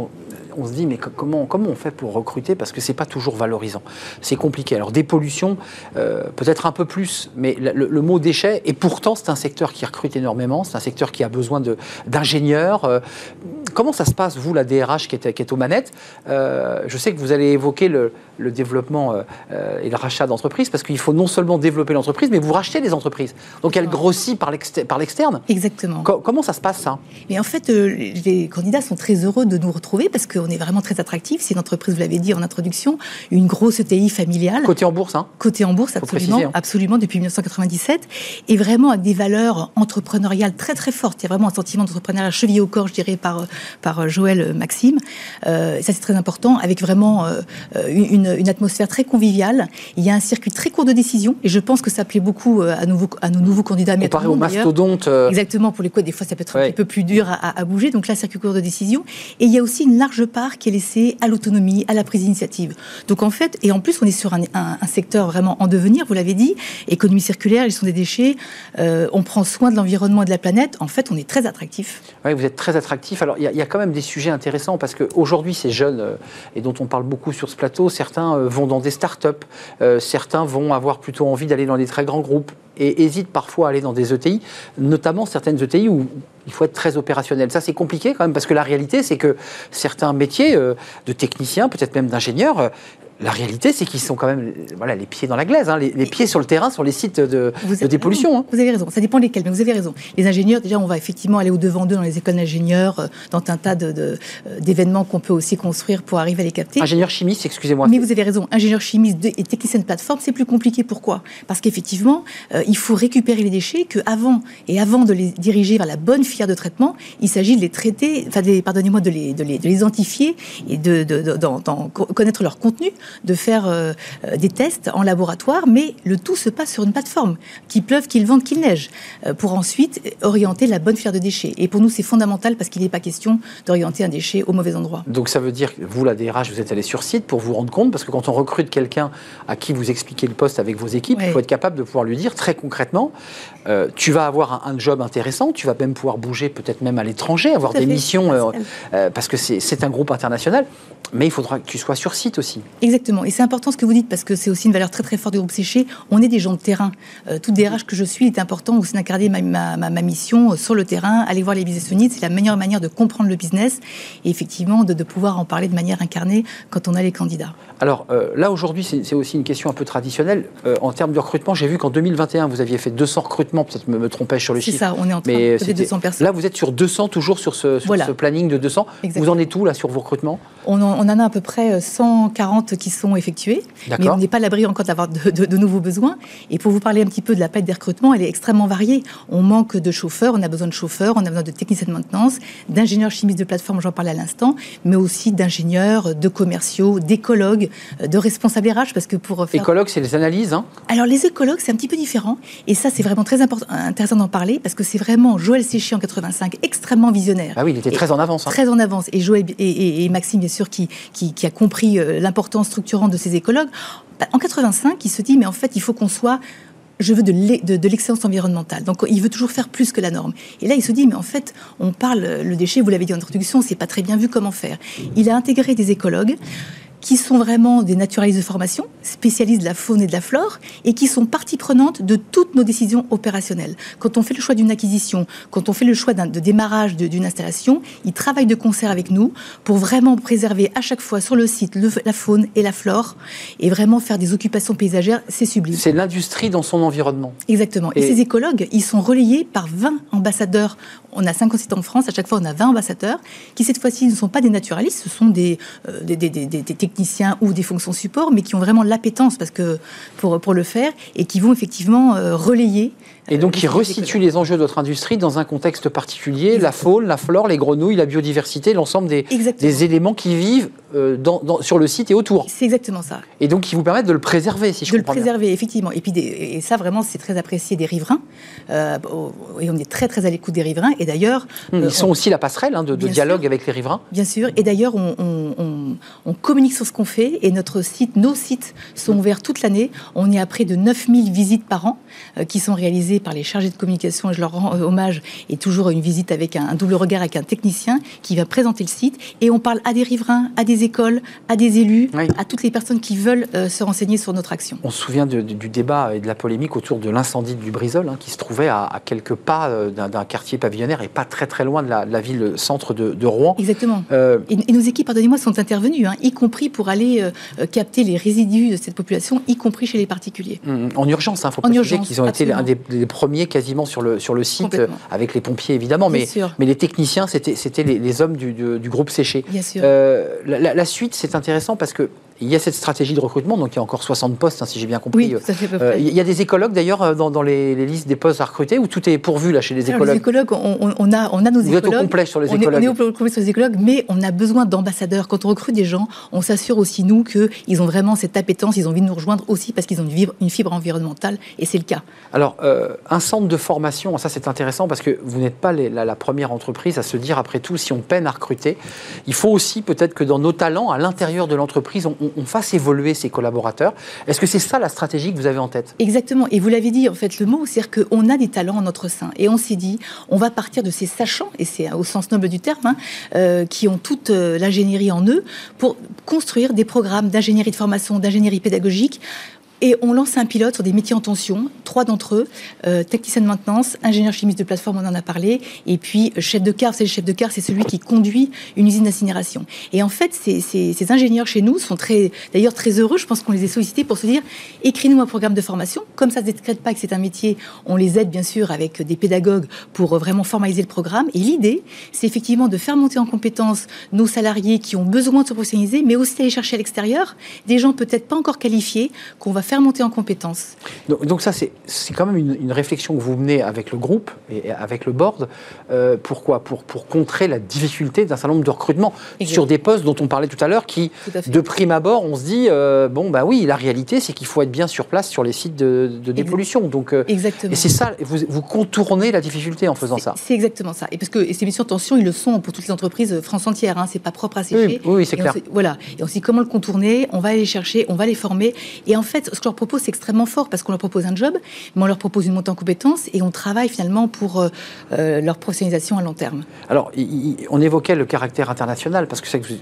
on se dit, mais comment, on fait pour recruter Parce que ce n'est pas toujours valorisant. C'est compliqué. Alors, des pollutions, euh, peut-être un peu plus, mais le, mot déchet, et pourtant, c'est un secteur qui recrute énormément, c'est un secteur qui a besoin d'ingénieurs. Euh, comment ça se passe, vous, la DRH qui est, qui est aux manettes euh, Je sais que vous allez évoquer le, développement et le rachat d'entreprises, parce qu'il faut non seulement développer l'entreprise, mais vous rachetez des entreprises. Donc, elle grossit par l'externe. Exactement. comment ça se passe, ça? Mais en fait, les candidats sont très heureux de nous retrouver parce que on est vraiment très attractif. C'est une entreprise, vous l'avez dit en introduction, une grosse ETI familiale. Côté en bourse, hein Côté en bourse, absolument, hein. absolument, depuis 1997. Et vraiment avec des valeurs entrepreneuriales très très fortes. Il y a vraiment un sentiment d'entrepreneuriat chevillé au corps, je dirais, par, par Joël Maxime. Euh, ça, c'est très important, avec vraiment euh, une, une, atmosphère très conviviale. Il y a un circuit très court de décision, et je pense que ça plaît beaucoup euh, à, nouveau, à nos nouveaux candidats. Comparé au mastodonte. Exactement, pour les quoi, des fois, ça peut être un petit peu plus dur à, à, bouger. Donc là, circuit court de décision. Et il y a aussi une large qui est laissé à l'autonomie, à la prise d'initiative. Donc en fait, et en plus, on est sur un, secteur vraiment en devenir, vous l'avez dit, économie circulaire, ils sont des déchets, euh, on prend soin de l'environnement et de la planète. En fait, on est très attractif. Oui, vous êtes très attractif. Alors, il y, a quand même des sujets intéressants parce qu'aujourd'hui, ces jeunes, euh, et dont on parle beaucoup sur ce plateau, certains euh, vont dans des start-up, certains vont avoir plutôt envie d'aller dans des très grands groupes et hésitent parfois à aller dans des ETI, notamment certaines ETI où il faut être très opérationnel. Ça, c'est compliqué quand même, parce que la réalité, c'est que certains métiers euh, de techniciens, peut-être même d'ingénieurs, euh, la réalité, c'est qu'ils sont quand même voilà, les pieds dans la glaise, hein, les, pieds sur le terrain, sur les sites de, dépollution. Hein. Vous avez raison, ça dépend lesquels, mais vous avez raison. Les ingénieurs, déjà, on va effectivement aller au-devant d'eux dans les écoles d'ingénieurs, euh, dans un tas euh, d'événements qu'on peut aussi construire pour arriver à les capter. Ingénieur chimiste, excusez-moi. Mais vous avez raison, ingénieur chimiste et technicien de plateforme, c'est plus compliqué. Pourquoi? Parce qu'effectivement, euh, il faut récupérer les déchets que avant et avant de les diriger vers la bonne filière de traitement, il s'agit de les traiter, enfin, pardonnez-moi, de les, de, les, identifier et de, de, connaître leur contenu de faire euh, euh, des tests en laboratoire, mais le tout se passe sur une plateforme, qu'il pleuve, qu'il vente, qu'il neige, euh, pour ensuite orienter la bonne filière de déchets. Et pour nous, c'est fondamental parce qu'il n'est pas question d'orienter un déchet au mauvais endroit. Donc ça veut dire que vous, la DRH, vous êtes allé sur site pour vous rendre compte, parce que quand on recrute quelqu'un à qui vous expliquez le poste avec vos équipes, il faut être capable de pouvoir lui dire très concrètement, euh, tu vas avoir un, un job intéressant, tu vas même pouvoir bouger peut-être même à l'étranger, avoir Tout des fait. missions, euh, euh, parce que c'est un groupe international, mais il faudra que tu sois sur site aussi. Exactement. Et c'est important ce que vous dites parce que c'est aussi une valeur très très forte du groupe Séché. On est des gens de terrain. Toute DRH que je suis, il est important aussi d'incarner ma, ma, ma- ma mission sur le terrain, aller voir les business units. C'est la meilleure manière de comprendre le business et effectivement de, de pouvoir en parler de manière incarnée quand on a les candidats. Alors là, aujourd'hui, c'est aussi une question un peu traditionnelle. En termes de recrutement, j'ai vu qu'en 2021, vous aviez fait 200 recrutements, peut-être me, me trompais sur le C'est chiffre. ça, on est en train Mais de c'était- 200 personnes. Là, vous êtes sur 200, toujours sur ce, sur Voilà. ce planning de 200. Vous en êtes où, là, sur vos recrutements? On en, on en a à peu près euh, 140 qui sont effectués, mais on n'est pas à l'abri encore d'avoir de, de- de nouveaux besoins. Et pour vous parler un petit peu de la palette des recrutements, elle est extrêmement variée. On manque de chauffeurs, on a besoin de chauffeurs, on a besoin de techniciens de maintenance, d'ingénieurs chimistes de plateforme, j'en parlais à l'instant, mais aussi d'ingénieurs, de commerciaux, d'écologues, euh, de responsables RH, parce que pour faire Écologue, c'est les analyses. hein? Alors les écologues, c'est un petit peu différent. Et ça, c'est vraiment très important, intéressant d'en parler parce que c'est vraiment Joël Séché en 85, extrêmement visionnaire. Ah oui, il était très en avance. hein. Très en avance. Et Joël et, et- et Maxime, bien sûr, qui, a compris euh, l'importance structurante de ces écologues. Bah, En 85, il se dit, mais en fait, il faut qu'on soit je veux de l'excellence environnementale. Donc, il veut toujours faire plus que la norme. Et là, il se dit, mais en fait, on parle, euh, le déchet, vous l'avez dit en introduction, c'est pas très bien vu comment faire. Il a intégré des écologues qui sont vraiment des naturalistes de formation, spécialistes de la faune et de la flore, et qui sont partie prenante de toutes nos décisions opérationnelles. Quand on fait le choix d'une acquisition, quand on fait le choix de démarrage d'une installation, ils travaillent de concert avec nous pour vraiment préserver à chaque fois sur le site le- la faune et la flore, et vraiment faire des occupations paysagères, c'est sublime. C'est l'industrie dans son environnement. Exactement. Et, Et- ces écologues, ils sont relayés par 20 ambassadeurs. On a 50 sites en France, à chaque fois on a 20 ambassadeurs, qui cette fois-ci ne sont pas des naturalistes, ce sont des, euh, des, des- des- des ou des fonctions support, mais qui ont vraiment l'appétence parce que, pour, pour le faire, et qui vont effectivement euh, relayer. Et euh, donc, sujets resitue les enjeux de votre industrie dans un contexte particulier, la faune, la flore, les grenouilles, la biodiversité, l'ensemble des, éléments qui vivent euh, dans- dans- sur le site et autour. C'est exactement ça. Et donc, qui vous permettent de le préserver, si je de le comprends bien. préserver, effectivement. Et puis, des- et ça, vraiment, c'est très apprécié des riverains. Euh, et on est très, très à l'écoute des riverains. Et d'ailleurs, euh, Ils sont aussi la passerelle hein, de, de dialogue sûr. avec les riverains. Bien sûr. Et d'ailleurs, on, on- on- on communique sur ce qu'on fait et notre site, nos sites sont ouverts toute l'année. On est à près de 9000 visites par an euh, qui sont réalisées par les chargés de communication et je leur rends euh, hommage. Et toujours une visite avec un, un double regard avec un technicien qui va présenter le site. Et on parle à des riverains, à des écoles, à des élus, Oui. à toutes les personnes qui veulent euh, se renseigner sur notre action. On se souvient de- du débat et de la polémique autour de l'incendie du Brisol, hein, qui se trouvait à, à quelques pas euh, d'un quartier pavillonnaire et pas très très loin de la, de la ville centre de, de Rouen. Exactement. Euh, Et, et nos équipes, pardonnez-moi, sont intervenues, hein, y compris pour aller euh, capter les résidus de cette population, y compris chez les particuliers. hum, en urgence, il faut En préciser qu'ils ont été un des, des premiers quasiment sur le, sur le site, avec les pompiers évidemment, mais, mais les techniciens, c'était c'était les, les hommes du, du- du groupe Séché. Bien sûr. Euh, la, la- la suite, c'est intéressant parce que il y a cette stratégie de recrutement, donc il y a encore 60 postes, hein, si j'ai bien compris. oui, tout à fait, peu Euh, près. Il y a des écologues d'ailleurs euh, dans, dans les, les listes des postes à recruter ou tout est pourvu là chez les Alors, les écologues écologues, on, on- on a, on a nos Vous êtes au écologues. complet sur les on est- écologues. on est au complet sur les écologues, mais on a besoin d'ambassadeurs. Quand on recrute des gens, on s'assure aussi, nous, qu'ils ont vraiment cette appétence, ils ont envie de nous rejoindre aussi parce qu'ils ont une fibre, une fibre environnementale, et c'est le cas. Alors, euh, un centre de formation, ça c'est intéressant parce que vous n'êtes pas les- la, la première entreprise à se dire, après tout, si on peine à recruter, il faut aussi peut-être que dans nos talents, à l'intérieur de l'entreprise, on, on- fasse évoluer ses collaborateurs. Est-ce que c'est ça la stratégie que vous avez en tête? Exactement. Et vous l'avez dit, en fait, le mot, c'est-à-dire qu'on a des talents en notre sein. Et on s'est dit, on va partir de ces sachants, et c'est au sens noble du terme, hein, euh, qui ont toute euh, l'ingénierie en eux, pour construire des programmes d'ingénierie de formation, d'ingénierie pédagogique. Et on lance un pilote sur des métiers en tension, trois d'entre eux, euh, technicien de maintenance, ingénieur chimiste de plateforme, on en a parlé, et puis euh, chef de car, c'est le chef de car, c'est celui qui conduit une usine d'incinération. Et en fait, ces, ingénieurs chez nous sont très, d'ailleurs très heureux, je pense qu'on les a sollicités pour se dire, écris-nous un programme de formation, comme ça ne se décrète pas que c'est un métier, on les aide bien sûr avec des pédagogues pour euh, vraiment formaliser le programme. Et l'idée, c'est effectivement de faire monter en compétence nos salariés qui ont besoin de se professionnaliser, mais aussi d'aller chercher à l'extérieur des gens peut-être pas encore qualifiés, qu'on va faire monter en compétences. Donc, donc ça, c'est quand même une, une réflexion que vous menez avec le groupe et avec le board. Euh, pourquoi? Pour, pour contrer la difficulté d'un certain nombre de recrutements sur des postes dont on parlait tout à l'heure qui, à de prime abord, on se dit, euh, bon, bah oui, la réalité, c'est qu'il faut être bien sur place sur les sites de, de dépollution. Donc, euh, Exactement. et c'est ça, vous, vous contournez la difficulté en faisant ça. C'est exactement ça. Et parce que et ces missions de tension, ils le sont pour toutes les entreprises France entière. Hein, c'est pas propre à sécher. Oui, oui, c'est on clair. sait- voilà. Et on se dit comment le contourner? On va aller les chercher, on va les former. Et en fait, ce que je leur propose, c'est extrêmement fort parce qu'on leur propose un job, mais on leur propose une montée en compétences et on travaille finalement pour euh, euh, leur professionnalisation à long terme. Alors, on évoquait le caractère international parce que c'est que vous,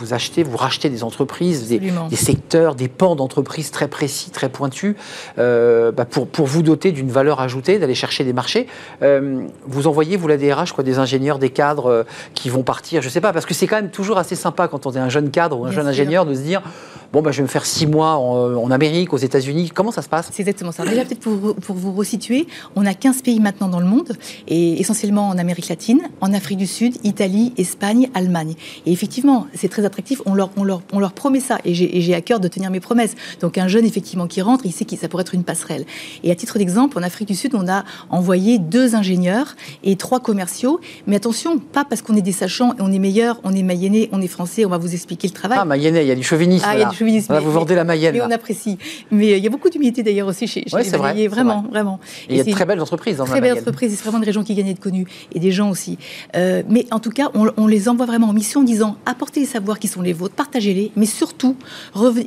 vous achetez, vous rachetez des entreprises, des, secteurs, des pans d'entreprises très précis, très pointus, euh, bah, pour, pour vous doter d'une valeur ajoutée, d'aller chercher des marchés. Euh, vous envoyez, vous la DRH, quoi, des ingénieurs, des cadres euh, qui vont partir, je sais pas, parce que c'est quand même toujours assez sympa quand on est un jeune cadre ou un Bien jeune sûr. ingénieur de se dire, bon, bah, je vais me faire six mois en, en Amérique, aux États-Unis. Comment ça se passe? C'est exactement ça. Déjà, peut-être pour, vous- pour vous resituer, on a 15 pays maintenant dans le monde, et essentiellement en Amérique latine, en Afrique du Sud, Italie, Espagne, Allemagne. Et effectivement, c'est très attractif. On leur, on leur, on leur promet ça, et j'ai à cœur de tenir mes promesses. Donc, un jeune, effectivement, qui rentre, il sait que ça pourrait être une passerelle. Et à titre d'exemple, en Afrique du Sud, on a envoyé deux ingénieurs et trois commerciaux. Mais attention, pas parce qu'on est des sachants et on est meilleurs, on est mayennais, on est français, on va vous expliquer le travail. Ah, Mayenne, il y a du chauvinisme. Ah, il y a du chauvinisme. Là, vous vendez la Mayenne. Mais on apprécie. Mais euh, il y a beaucoup d'humilité d'ailleurs aussi chez, chez Ouais, les vrai, Malayais. c'est Vraiment, vraiment. Et il y a de très belles entreprises dans Très la belle Mayenne. entreprise, et c'est vraiment des régions qui gagnent à être connues, et des gens aussi. Euh, mais en tout cas, on, on les envoie vraiment en mission en disant apportez les savoirs qui sont les vôtres, partagez-les, mais surtout,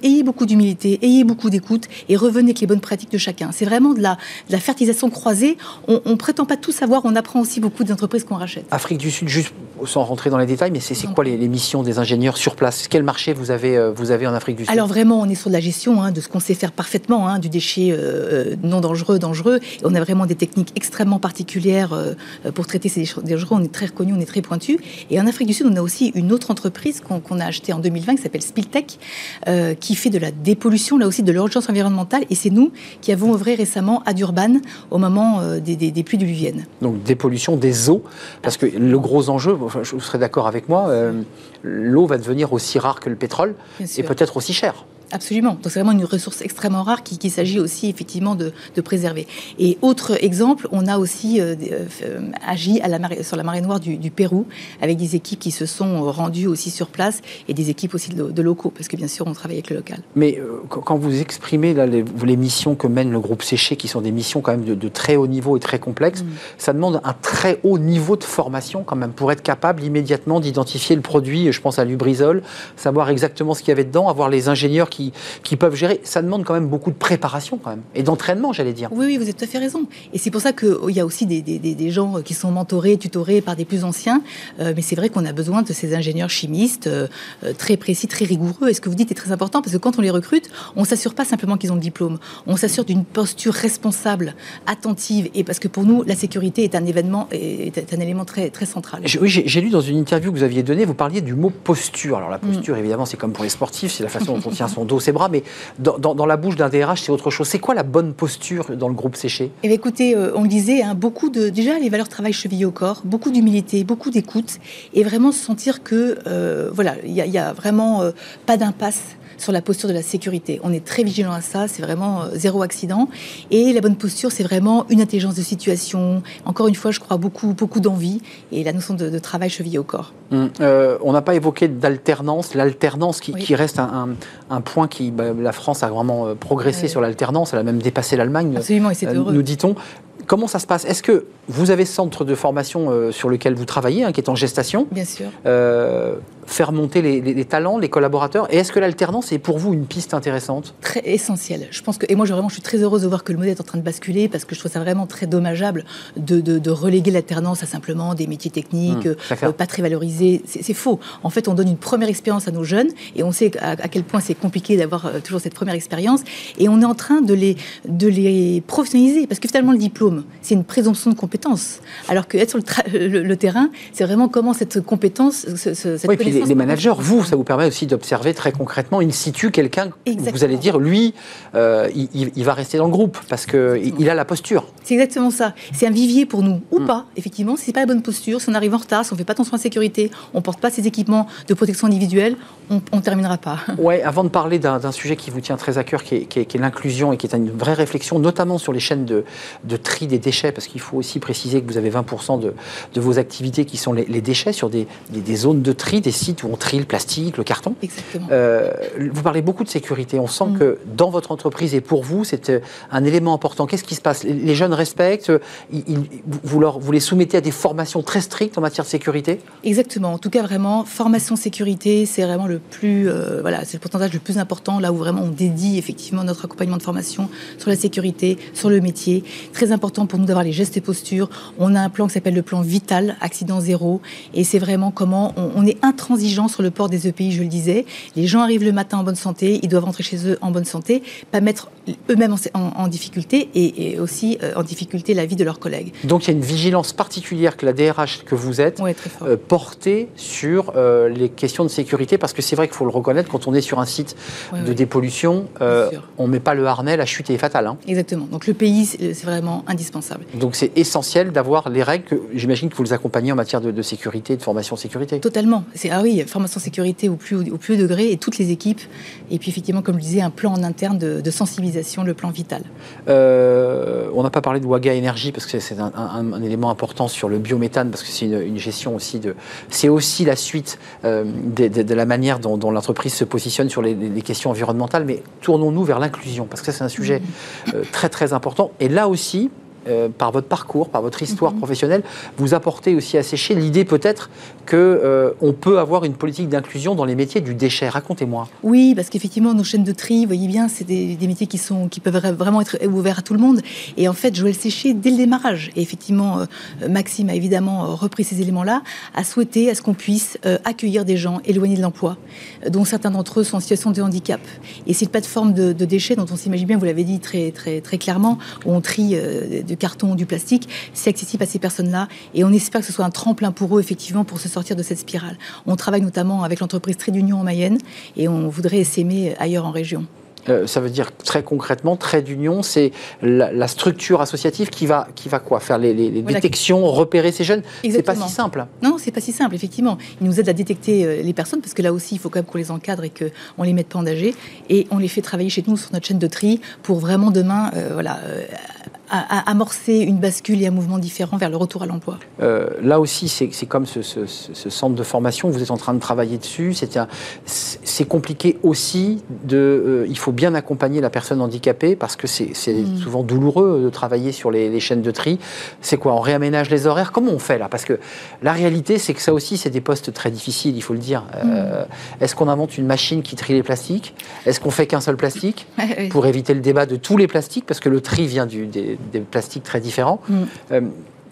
ayez beaucoup d'humilité, ayez beaucoup d'écoute, et revenez avec les bonnes pratiques de chacun. C'est vraiment de la, de la fertilisation croisée. On, on prétend pas tout savoir, on apprend aussi beaucoup des entreprises qu'on rachète. Afrique du Sud, juste sans rentrer dans les détails, mais c'est quoi les, les missions des ingénieurs sur place? Quel marché vous avez, euh, vous avez en Afrique du Sud? Alors vraiment, on est sur de la gestion hein, de ce qu'on sait faire parfaitement, hein, du déchet euh, euh, non dangereux, dangereux. Et on a vraiment des techniques extrêmement particulières euh, pour traiter ces déchets dangereux. On est très reconnu, on est très pointu. Et en Afrique du Sud, on a aussi une autre entreprise qu'on qu'on a achetée en 2020 qui s'appelle Spiltech, euh, qui fait de la dépollution, là aussi de l'urgence environnementale. Et c'est nous qui avons œuvré récemment à Durban au moment euh, des, des, des pluies diluviennes. Donc dépollution des eaux, parce que le gros enjeu, je- vous serez d'accord avec moi, euh, l'eau va devenir aussi rare que le pétrole et peut-être aussi cher. Absolument. Donc c'est vraiment une ressource extrêmement rare qui- qu'il s'agit aussi effectivement de, de préserver. Et autre exemple, on a aussi euh, euh, euh, agi à la marée- sur la marée noire du, du Pérou avec des équipes qui se sont rendues aussi sur place et des équipes aussi de, de locaux parce que bien sûr on travaille avec le local. Mais euh, quand vous exprimez là, les, les missions que mène le groupe Séché, qui sont des missions quand même de, de très haut niveau et très complexes, Mm. ça demande un très haut niveau de formation quand même pour être capable immédiatement d'identifier le produit. Je pense à Lubrizol, savoir exactement ce qu'il y avait dedans, avoir les ingénieurs qui, qui peuvent gérer. Ça demande quand même beaucoup de préparation quand même et d'entraînement, j'allais dire. Oui, oui, vous avez tout à fait raison. Et c'est pour ça qu'il y a aussi des, des- des- des gens qui sont mentorés, tutorés par des plus anciens. Euh, mais c'est vrai qu'on a besoin de ces ingénieurs chimistes euh, euh, très précis, très rigoureux. Et ce que vous dites est très important parce que quand on les recrute, on s'assure pas simplement qu'ils ont le diplôme. On s'assure d'une posture responsable, attentive. Et parce que pour nous, la sécurité est un événement, est est un élément très, très central. J'ai- Oui, j'ai j'ai lu dans une interview que vous aviez donnée, vous parliez du mot posture. Alors la Mm. posture, évidemment, c'est comme pour les sportifs, c'est la façon dont on tient son dos, ses bras, mais dans, la bouche d'un DRH, c'est autre chose. C'est quoi la bonne posture dans le groupe séché? Eh écoutez, euh, on le disait, hein, beaucoup de déjà les valeurs travail chevillées au corps, beaucoup d'humilité, beaucoup d'écoute, et vraiment se sentir que euh, voilà, il y, a- il y a vraiment euh, pas d'impasse sur la posture de la sécurité. On est très vigilant à ça, c'est vraiment euh, zéro accident. Et la bonne posture, c'est vraiment une intelligence de situation. Encore une fois, je crois beaucoup, beaucoup d'envie et la notion de, de travail chevillé au corps. Hum, euh, On n'a pas évoqué d'alternance, l'alternance qui, Oui. qui reste un, un- un point qui. bah, la France a vraiment euh, progressé sur l'alternance, elle a même dépassé l'Allemagne. Absolument, et c'est Euh, heureux. nous dit-on. Comment ça se passe? Est-ce que vous avez ce centre de formation euh, sur lequel vous travaillez, hein, qui est en gestation? Bien sûr. Euh, faire monter les, les- les talents, les collaborateurs Et est-ce que l'alternance est pour vous une piste intéressante? Très essentiel. Je pense que et moi je, vraiment je suis très heureuse de voir que le modèle est en train de basculer parce que je trouve ça vraiment très dommageable de, de, de reléguer l'alternance à simplement des métiers techniques Mmh, euh, clair. pas très valorisés. C'est faux. En fait, on donne une première expérience à nos jeunes et on sait à, à quel point c'est compliqué d'avoir euh, toujours cette première expérience et on est en train de les de les professionnaliser parce que finalement le diplôme c'est une présomption de compétence alors que être sur le, tra- le- le terrain c'est vraiment comment cette compétence ce- ce- cette Oui, les, managers, vous, ça vous permet aussi d'observer très concrètement in situ quelqu'un. Vous allez dire, lui, euh, il, va rester dans le groupe parce que il, il a la posture. C'est exactement ça. C'est un vivier pour nous, ou pas, effectivement, si c'est pas la bonne posture, si on arrive en retard, si on fait pas attention à la sécurité, on porte pas ses équipements de protection individuelle, on, on terminera pas. Ouais, avant de parler d'un d'un sujet qui vous tient très à cœur, qui est, qui est- qui est l'inclusion et qui est une vraie réflexion, notamment sur les chaînes de, de tri des déchets, parce qu'il faut aussi préciser que vous avez 20% de, de vos activités qui sont les, les déchets sur des, des- des zones de tri, des sites où on trie le plastique, le carton. Exactement. Euh, vous parlez beaucoup de sécurité. On sent Mm. que dans votre entreprise et pour vous, c'est euh, un élément important. Qu'est-ce qui se passe? Les- jeunes respectent. euh, ils- ils- vous, leur, vous les soumettez à des formations très strictes en matière de sécurité? Exactement. En tout cas, vraiment, formation sécurité, c'est vraiment le plus, euh, voilà, c'est le pourcentage le plus important, là où vraiment on dédie effectivement notre accompagnement de formation sur la sécurité, sur le métier. Très important pour nous d'avoir les gestes et postures. On a un plan qui s'appelle le plan Vital, accident zéro, et c'est vraiment comment on, on est intransigeant sur le port des EPI, je le disais. Les gens arrivent le matin en bonne santé, ils doivent rentrer chez eux en bonne santé, pas mettre eux-mêmes en, en- en difficulté et, et aussi euh, en difficulté la vie de leurs collègues. Donc il y a une vigilance particulière que la DRH que vous êtes fort. euh, portée sur euh, les questions de sécurité parce que c'est vrai qu'il faut le reconnaître quand on est sur un site Ouais, de ouais. dépollution, euh, on met pas le harnais, la chute est fatale. hein. Exactement. Donc le pays, c'est vraiment indispensable. Donc c'est essentiel d'avoir les règles. que J'imagine que vous les accompagnez en matière de, de sécurité, de formation sécurité. Totalement. C'est ah oui, formation sécurité au plus haut, au plus haut degré et toutes les équipes. Et puis effectivement, comme je disais, un plan en interne de, de sensibilisation, le plan vital. Euh, on n'a pas parlé de Waga Énergie parce que c'est un, un- un élément important sur le biométhane parce que c'est une, une gestion aussi de. C'est aussi la suite euh, de, de- de la manière dont, dont l'entreprise se positionne sur les, les questions environnementales. Mais tournons-nous vers l'inclusion parce que ça c'est un sujet euh, très très important. Et là aussi. Euh, par votre parcours, par votre histoire professionnelle, vous apportez aussi à Séché l'idée peut-être que euh, on peut avoir une politique d'inclusion dans les métiers du déchet. Racontez-moi. Oui, parce qu'effectivement, nos chaînes de tri, vous voyez bien, c'est des, des métiers qui, sont, qui peuvent vraiment être ouverts à tout le monde. Et en fait, Joël Séché, dès le démarrage, et effectivement, euh, Maxime a évidemment repris ces éléments-là, a souhaité à ce qu'on puisse accueillir des gens éloignés de l'emploi, dont certains d'entre eux sont en situation de handicap. Et cette plateforme de, de déchets dont on s'imagine bien, vous l'avez dit très, très, très clairement, où on trie du carton, du plastique, c'est accessible à ces personnes-là. Et on espère que ce soit un tremplin pour eux, effectivement, pour se sortir de cette spirale. On travaille notamment avec l'entreprise Trait d'Union en Mayenne et on voudrait s'aimer ailleurs en région. Euh, ça veut dire très concrètement, trait d'union, c'est la, la structure associative qui va, qui va quoi Faire les, les- les Voilà. détections, repérer ces jeunes? C'est pas si simple. Non, c'est pas si simple, effectivement. Ils nous aident à détecter euh, les personnes parce que là aussi, il faut quand même qu'on les encadre et qu'on les mette pas en danger. Et on les fait travailler chez nous sur notre chaîne de tri pour vraiment demain, euh, voilà, à- à- amorcer une bascule et un mouvement différent vers le retour à l'emploi. Euh, là aussi, c'est comme ce, ce- ce- ce centre de formation, vous êtes en train de travailler dessus. C'est compliqué aussi. De, euh, il faut bien accompagner la personne handicapée parce que c'est Mm. souvent douloureux de travailler sur les, les chaînes de tri. C'est quoi On réaménage les horaires? Comment on fait là? Parce que la réalité, c'est que ça aussi, c'est des postes très difficiles, il faut le dire. Euh, Est-ce qu'on invente une machine qui trie les plastiques? Est-ce qu'on fait qu'un seul plastique? Pour éviter le débat de tous les plastiques, parce que le tri vient du- des, des plastiques très différents. Mm.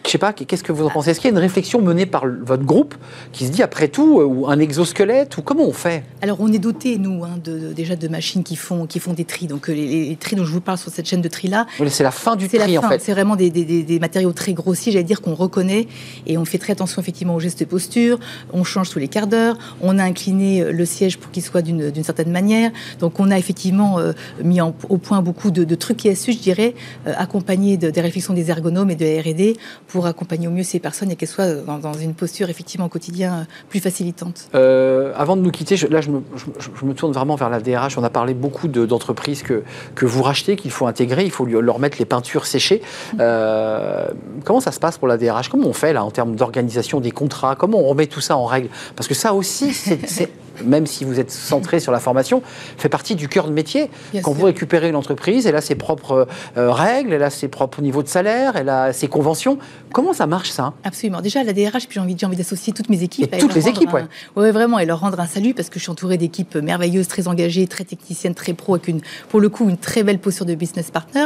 Je sais pas, qu'est-ce que vous en pensez? Est-ce qu'il y a une réflexion menée par votre groupe qui se dit, après tout, euh, ou un exosquelette, ou comment on fait? Alors, on est doté, nous, hein, de, déjà de machines qui font, qui font des tris. Donc, euh, les, les tris dont je vous parle sur cette chaîne de tri-là, C'est la fin du tri, en fin. fait. C'est vraiment des, des- matériaux très grossiers, j'allais dire qu'on reconnaît et on fait très attention effectivement aux gestes de posture. On change tous les quarts d'heure. On a incliné euh, le siège pour qu'il soit d'une certaine manière. Donc on a effectivement euh, mis en- au point beaucoup de, de trucs ISU, je dirais, euh, accompagnés de- des réflexions des ergonomes et de la R&D pour accompagner au mieux ces personnes et qu'elles soient dans, dans une posture effectivement au quotidien euh, plus facilitante. Euh, avant de nous quitter, je- là, je me, je- je me tourne vraiment vers la DRH. On a parlé beaucoup de- d'entreprises que, que vous rachetez, qu'il faut intégrer, il faut lui- leur mettre les peintures séchées. Euh, comment ça se passe pour la DRH Comment on fait là en termes d'organisation des contrats? Comment on remet tout ça en règle? Parce que ça aussi, c'est même si vous êtes centré sur la formation, fait partie du cœur de métier. Bien Quand sûr. vous récupérez une entreprise, elle a ses propres euh, règles, elle a ses propres niveaux de salaire, elle a ses conventions. Comment ça marche ça? Absolument. Déjà, la DRH, puis j'ai envie, d'associer toutes mes équipes. Et toutes les équipes, un- ouais, vraiment, et leur rendre un salut parce que je suis entourée d'équipes merveilleuses, très engagées, très techniciennes, très pro, avec une, pour le coup, une très belle posture de business partner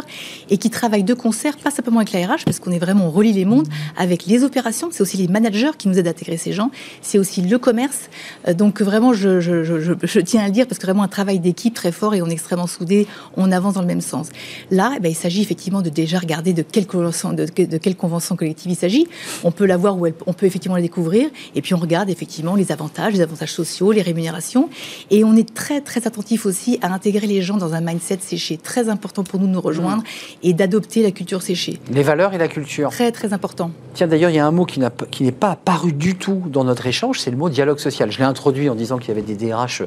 et qui travaillent de concert, pas simplement avec la RH, parce qu'on est vraiment, on relie les mondes avec les opérations. C'est aussi les managers qui nous aident à intégrer ces gens. C'est aussi le commerce. Euh, Donc, vraiment, je, je, je, je, je, tiens à le dire parce que vraiment un travail d'équipe très fort et on est extrêmement soudés, on avance dans le même sens. Là, eh ben, il s'agit effectivement de déjà regarder de quelle convention, de, de quelle convention collective il s'agit. On peut la voir ou on peut effectivement la découvrir et puis on regarde effectivement les avantages, les avantages sociaux, les rémunérations et on est très très attentif aussi à intégrer les gens dans un mindset séché. Très important pour nous de nous rejoindre mmh. et d'adopter la culture séchée. Les valeurs et la culture. Très très important. Tiens d'ailleurs, il y a un mot qui n'est pas apparu du tout dans notre échange, c'est le mot dialogue social. Je l'ai introduit en disant qu'il y avait des DRH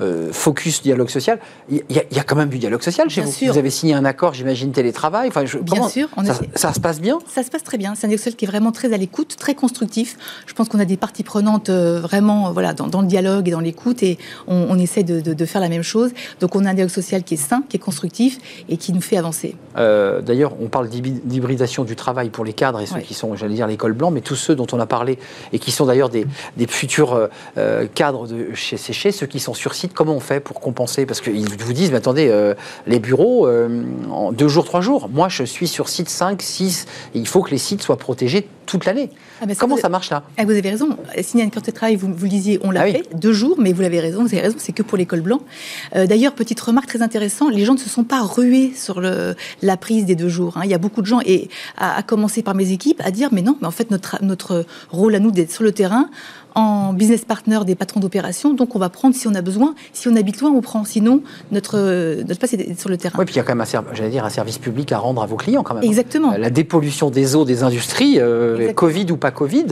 euh, focus dialogue social. Il y, a, quand même du dialogue social chez bien vous. Sûr. Vous avez signé un accord, j'imagine, télétravail. Enfin, je, bien sûr. On ça, ça, se passe bien? Ça se passe très bien. Un dialogue social qui est vraiment très à l'écoute, très constructif. Je pense qu'on a des parties prenantes euh, vraiment voilà, dans, dans, le dialogue et dans l'écoute et on, on essaie de, de, de, faire la même chose. Donc on a un dialogue social qui est sain, qui est constructif et qui nous fait avancer. Euh, D'ailleurs, on parle d'hybridation du travail pour les cadres et ceux oui. qui sont, j'allais dire, l'école blanc, mais tous ceux dont on a parlé et qui sont d'ailleurs des, des, futurs euh, cadres de chez Séché, ceux qui sont sur site, comment on fait pour compenser? Parce qu'ils vous disent, mais attendez, euh, les bureaux, euh, en deux jours, trois jours. Moi, je suis sur site 5, 6, et il faut que les sites soient protégés toute l'année. Ah ben comment ça, ça marche là ah, Vous avez raison. Signer un contrat de travail, vous, vous le disiez, on l'a ah, fait, oui. deux jours, mais vous l'avez raison, vous avez raison, c'est que pour l'école blanc. D'ailleurs, petite remarque très intéressante, les gens ne se sont pas rués sur le, la prise des deux jours. Hein. Il y a beaucoup de gens, et à, à, commencer par mes équipes, à dire, mais non, mais en fait, notre, notre rôle à nous d'être sur le terrain, en business partner des patrons d'opération. Donc, on va prendre si on a besoin. Si on habite loin, on prend. Sinon, notre, notre place est sur le terrain. Oui, puis il y a quand même un, j'allais dire, un service public à rendre à vos clients quand même. Exactement. La dépollution des eaux des industries, euh, Covid ou pas Covid.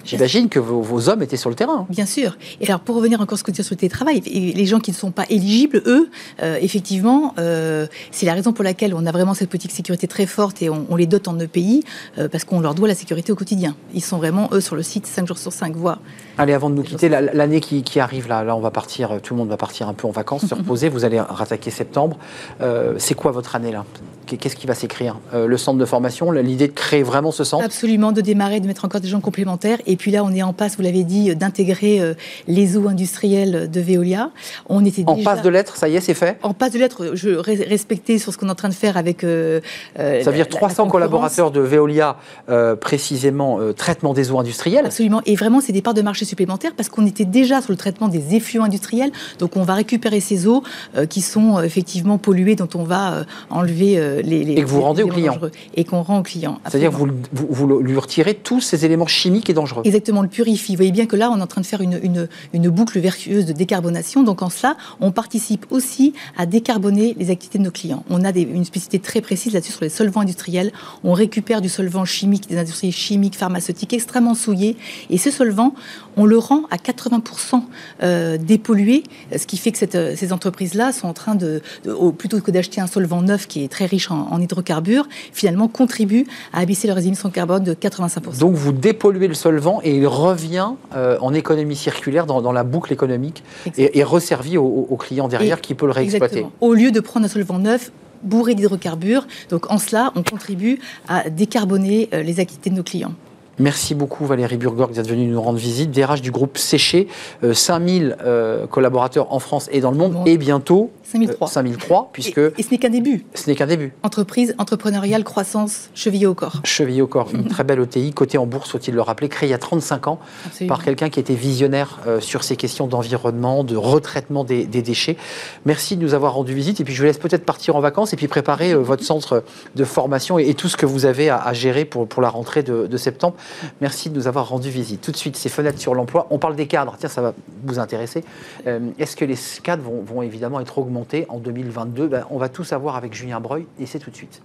Euh, J'imagine que vos, vos, hommes étaient sur le terrain. Bien sûr. Et alors, pour revenir encore sur le télétravail, les gens qui ne sont pas éligibles, eux, euh, effectivement, euh, c'est la raison pour laquelle on a vraiment cette politique sécurité très forte et on, on les dote en EPI, euh, parce qu'on leur doit la sécurité au quotidien. Ils sont vraiment, eux, sur le site 5 jours sur 5, voire. Allez, avant de nous quitter, l'année qui, qui, arrive, là, là, on va partir, tout le monde va partir un peu en vacances, se reposer. Vous allez rattaquer septembre. Euh, c'est quoi votre année, là? Qu'est-ce qui va s'écrire? Euh, Le centre de formation, l'idée de créer vraiment ce centre? Absolument, de démarrer, de mettre encore des gens complémentaires. Et puis là, on est en passe, vous l'avez dit, d'intégrer euh, les eaux industrielles de Veolia. On était en déjà... passe de lettres, ça y est, c'est fait En passe de lettres, je respectais sur ce qu'on est en train de faire avec. Euh, ça veut dire 300 collaborateurs de Veolia, euh, précisément, euh, traitement des eaux industrielles Absolument. Et vraiment, c'est des parts de marché supplémentaires parce qu'on était déjà sur le traitement des effluents industriels. Donc, on va récupérer ces eaux qui sont effectivement polluées, dont on va enlever les, les, Et que vous rendez au client Et qu'on rend au client. C'est-à-dire vous, vous, lui retirez tous ces éléments chimiques et dangereux Exactement, le purifie. Vous voyez bien que là, on est en train de faire une, une, une boucle vertueuse de décarbonation. Donc, en cela, on participe aussi à décarboner les activités de nos clients. On a des, une spécificité très précise là-dessus sur les solvants industriels. On récupère du solvant chimique, des industries chimiques, pharmaceutiques extrêmement souillées. Et ce solvant, on le rend à 80% euh, dépollué, ce qui fait que cette, ces entreprises-là sont en train de, de au, plutôt que d'acheter un solvant neuf qui est très riche en, en hydrocarbures, finalement contribuent à abaisser leurs émissions de carbone de 85%. Donc vous dépolluez le solvant et il revient euh, en économie circulaire dans, dans, la boucle économique et, et, resservi au, au client derrière et qui peut le réexploiter. Au lieu de prendre un solvant neuf, bourré d'hydrocarbures. Donc en cela, on contribue à décarboner euh, les activités de nos clients. Merci beaucoup Valérie Burgorg d'être venue nous rendre visite. DRH du groupe Séché, euh, 5000 euh, collaborateurs en France et dans le monde, bon. et bientôt 5003. Euh, 5003 puisque et, et ce n'est qu'un début. Ce n'est qu'un début. Entreprise entrepreneuriale, croissance, chevillée au corps. Chevillée au corps, une très belle ETI, cotée en bourse, faut-il le rappeler, créée il y a 35 ans Absolument. par quelqu'un qui était visionnaire euh, sur ces questions d'environnement, de retraitement des, des, déchets. Merci de nous avoir rendu visite et puis je vous laisse peut-être partir en vacances et puis préparer euh, votre centre de formation et, et, tout ce que vous avez à, à gérer pour, pour la rentrée de, de septembre. Merci de nous avoir rendu visite. Tout de suite, ces fenêtres sur l'emploi. On parle des cadres. Tiens, ça va vous intéresser. Euh, Est-ce que les cadres vont, vont, évidemment être augmentés en 2022 ben, On va tout savoir avec Julien Breuil et c'est tout de suite.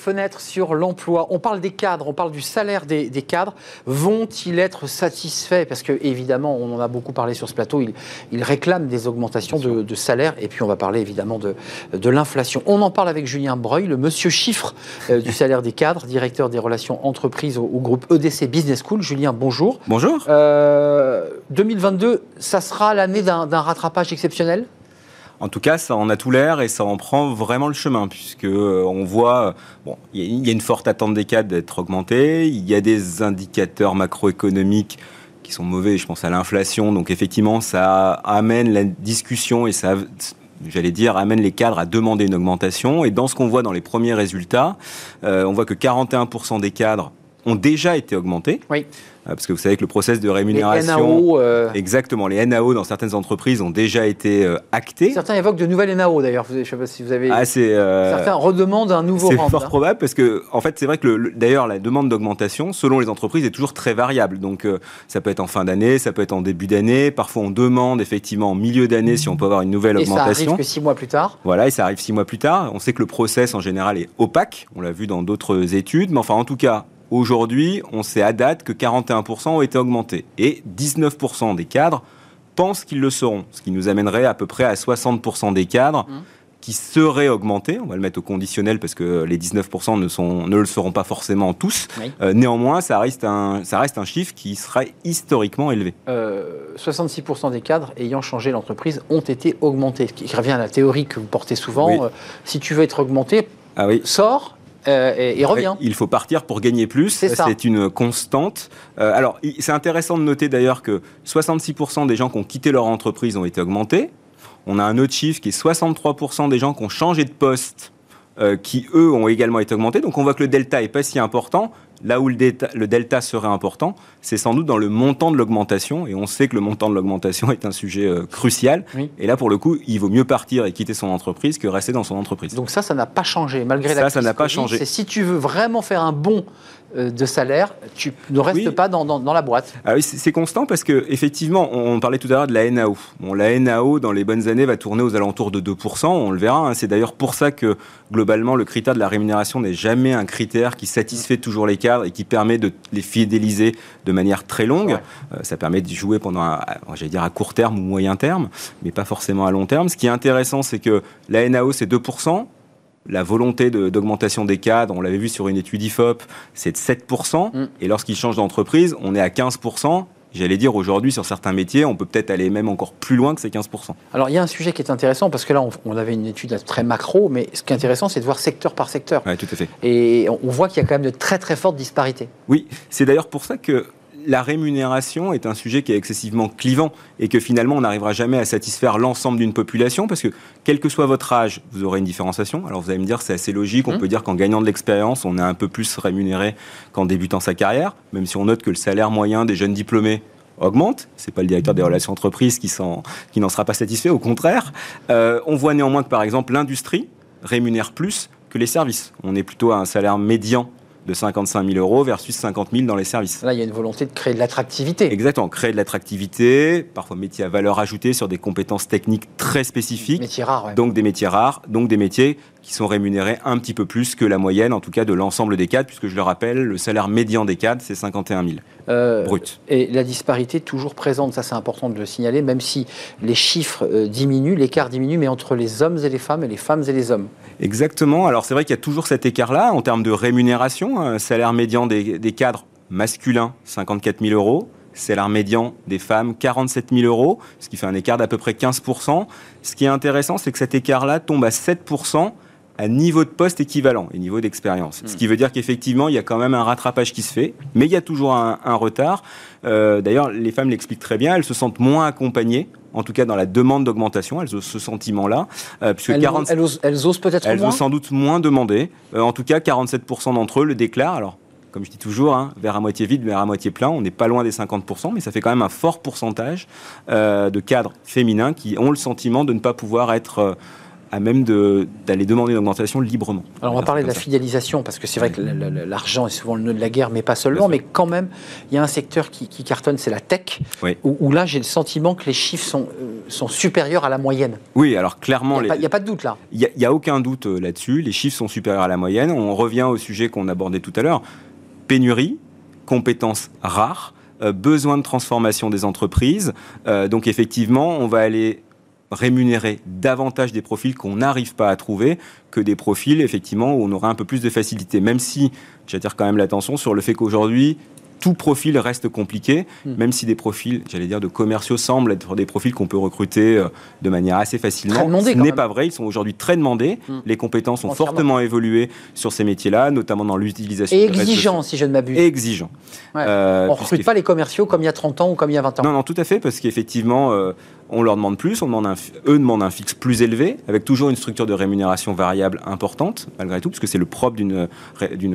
Fenêtre sur l'emploi. On parle des cadres, on parle du salaire des, des cadres. Vont-ils être satisfaits? Parce que évidemment, on en a beaucoup parlé sur ce plateau. Ils, ils réclament des augmentations de, de, salaire. Et puis on va parler évidemment de, de l'inflation. On en parle avec Julien Breuil, le monsieur chiffre euh, du salaire des cadres, directeur des relations entreprises au, au, groupe EDC Business School. Julien, bonjour. Bonjour. Euh, 2022, ça sera l'année d'un rattrapage exceptionnel? En tout cas, ça en a tout l'air et ça en prend vraiment le chemin, puisque euh, on voit, bon, il y, a une forte attente des cadres d'être augmentée, il y a des indicateurs macroéconomiques qui sont mauvais, je pense à l'inflation, donc effectivement, ça amène la discussion et ça j'allais dire, amène les cadres à demander une augmentation. Et dans ce qu'on voit dans les premiers résultats, euh, on voit que 41% des cadres ont déjà été augmentés. Euh, Parce que vous savez que le process de Les rémunération... NAO, euh, Exactement, les NAO dans certaines entreprises ont déjà été euh, actés. certains évoquent de nouvelles NAO d'ailleurs. Je ne sais pas si vous avez. Ah, euh, certains redemandent un nouveau C'est fort hein. probable parce que, en fait, c'est vrai que le- le- d'ailleurs la demande d'augmentation, selon les entreprises, est toujours très variable. Donc, euh, ça peut être en fin d'année, ça peut être en début d'année. Parfois, on demande effectivement en milieu d'année si on peut avoir une nouvelle Et ça arrive augmentation. que six mois plus tard. Voilà, et ça arrive six mois plus tard. On sait que le process en général est opaque. On l'a vu dans d'autres études, mais enfin, en tout cas. Aujourd'hui, on sait à date que 41% ont été augmentés et 19% des cadres pensent qu'ils le seront, ce qui nous amènerait à peu près à 60% des cadres Mhm. qui seraient augmentés. On va le mettre au conditionnel parce que les 19% ne, sont, ne le seront pas forcément tous. Oui. Euh, néanmoins, ça reste, un, ça reste un chiffre qui serait historiquement élevé. Euh, 66% des cadres ayant changé l'entreprise ont été augmentés. Ce qui revient à la théorie que vous portez souvent. Oui. Euh, si tu veux être augmenté, Ah oui, sors euh, et, et reviens. Il faut partir pour gagner plus. C'est une constante. Euh, alors, c'est intéressant de noter d'ailleurs que 66% des gens qui ont quitté leur entreprise ont été augmentés. On a un autre chiffre qui est 63% des gens qui ont changé de poste euh, qui, eux, ont également été augmentés. Donc, on voit que le delta est pas si important. Là où le delta, le delta serait important, c'est sans doute dans le montant de l'augmentation. Et on sait que le montant de l'augmentation est un sujet euh, crucial. Oui. Et là, pour le coup, il vaut mieux partir et quitter son entreprise que rester dans son entreprise. Donc ça, ça n'a pas changé malgré Ça, la ça crise n'a pas changé. C'est si tu veux vraiment faire un bon de salaire, tu ne restes Oui. pas dans, dans- dans la boîte. Ah oui, c'est constant parce que effectivement, on, on parlait tout à l'heure de la NAO. Bon, la NAO dans les bonnes années va tourner aux alentours de 2%, on le verra. hein. C'est d'ailleurs pour ça que globalement le critère de la rémunération n'est jamais un critère qui satisfait toujours les cadres et qui permet de les fidéliser de manière très longue. Ouais. Euh, ça permet d'y jouer pendant, j'allais dire à court terme ou moyen terme, mais pas forcément à long terme. Ce qui est intéressant, c'est que la NAO c'est 2%. La volonté de- d'augmentation des cadres, on l'avait vu sur une étude IFOP, c'est de 7%. Mm. Et lorsqu'ils changent d'entreprise, on est à 15%. J'allais dire aujourd'hui, sur certains métiers, on peut peut-être aller même encore plus loin que ces 15%. Alors il y a un sujet qui est intéressant parce que là, on, on avait une étude très macro, mais ce qui est intéressant, c'est de voir secteur par secteur. Oui, tout à fait. Et on, on voit qu'il y a quand même de très très fortes disparités. Oui, c'est d'ailleurs pour ça que la rémunération est un sujet qui est excessivement clivant et que finalement on n'arrivera jamais à satisfaire l'ensemble d'une population parce que quel que soit votre âge, vous aurez une différenciation. Alors vous allez me dire c'est assez logique, on Mhm. peut dire qu'en gagnant de l'expérience, on est un peu plus rémunéré qu'en débutant sa carrière, même si on note que le salaire moyen des jeunes diplômés augmente. C'est pas le directeur des relations entreprises qui n'en sera pas satisfait, au contraire. Euh, on voit néanmoins que par exemple l'industrie rémunère plus que les services. On est plutôt à un salaire médian de 55 000 euros versus 50 000 dans les services. Là, il y a une volonté de créer de l'attractivité. Exactement, créer de l'attractivité, parfois métier à valeur ajoutée sur des compétences techniques très spécifiques, Métier rare, ouais. donc des métiers rares, donc des métiers qui sont rémunérés un petit peu plus que la moyenne, en tout cas de l'ensemble des cadres, puisque je le rappelle, le salaire médian des cadres, c'est 51 000 Euh, brut. Et la disparité toujours présente, ça c'est important de le signaler, même si les chiffres euh, diminuent, l'écart diminue, mais entre les hommes et les femmes et les femmes et les hommes. Exactement, alors c'est vrai qu'il y a toujours cet écart-là en termes de rémunération, un salaire médian des, des cadres masculins, 54 000 euros, salaire médian des femmes, 47 000 euros, ce qui fait un écart d'à peu près 15% Ce qui est intéressant, c'est que cet écart-là tombe à 7 à niveau de poste équivalent et niveau d'expérience. Ce qui veut dire qu'effectivement, il y a quand même un rattrapage qui se fait, mais il y a toujours un, un retard. Euh, D'ailleurs, les femmes l'expliquent très bien, elles se sentent moins accompagnées, en tout cas dans la demande d'augmentation, elles ont ce sentiment-là, euh, puisque Elles, 40 elles osent, elles osent peut-être elles moins ont sans doute moins demandé. Euh, en tout cas, 47% d'entre eux le déclarent. Alors, comme je dis toujours, hein, vers à moitié vide, vers à moitié plein. On n'est pas loin des 50%, mais ça fait quand même un fort pourcentage euh, de cadres féminins qui ont le sentiment de ne pas pouvoir être à même de- d'aller demander une augmentation librement. Alors on va parler de la ça. fidélisation, parce que c'est vrai que l'argent est souvent le nœud de la guerre, mais pas seulement. Mais quand même, il y a un secteur qui, qui cartonne, c'est la tech, Oui. où, où là j'ai le sentiment que les chiffres sont, euh, sont supérieurs à la moyenne. Oui, alors Il clairement, n'y a, il y a pas de doute là. Il n'y a, aucun doute euh, là-dessus. Les chiffres sont supérieurs à la moyenne. On revient au sujet qu'on abordait tout à l'heure. Pénurie, compétences rares, euh, besoin de transformation des entreprises. Euh, donc effectivement, on va aller rémunérer davantage des profils qu'on n'arrive pas à trouver que des profils effectivement où on aura un peu plus de facilité. Même si j'attire quand même l'attention sur le fait qu'aujourd'hui tout profil reste compliqué, Hmm. même si des profils, j'allais dire, de commerciaux semblent être des profils qu'on peut recruter euh, de manière assez facilement. Très demandés, Ce n'est pas vrai, ils sont aujourd'hui très demandés. Hmm. Les compétences ont fortement évolué sur ces métiers-là, notamment dans l'utilisation Et des réseaux exigeant, si je ne m'abuse. sociaux. Et exigeant. Ouais. Euh, on ne recrute pas les commerciaux comme il y a 30 ans ou comme il y a 20 ans. non, non, tout à fait, parce qu'effectivement, euh, on leur demande plus, on demande un, eux demandent un fixe plus élevé, avec toujours une structure de rémunération variable importante, malgré tout, parce que c'est le propre d'une,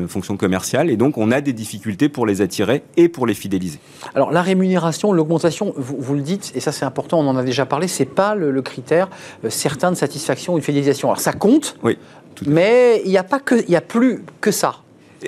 fonction commerciale, et donc on a des difficultés pour les attirer et pour les fidéliser. Alors la rémunération, l'augmentation, vous, vous le dites, et ça c'est important, on en a déjà parlé, c'est pas le, le critère euh, certain de satisfaction ou de fidélisation. Alors ça compte, Oui. mais il n'y a pas que, il y a plus que ça.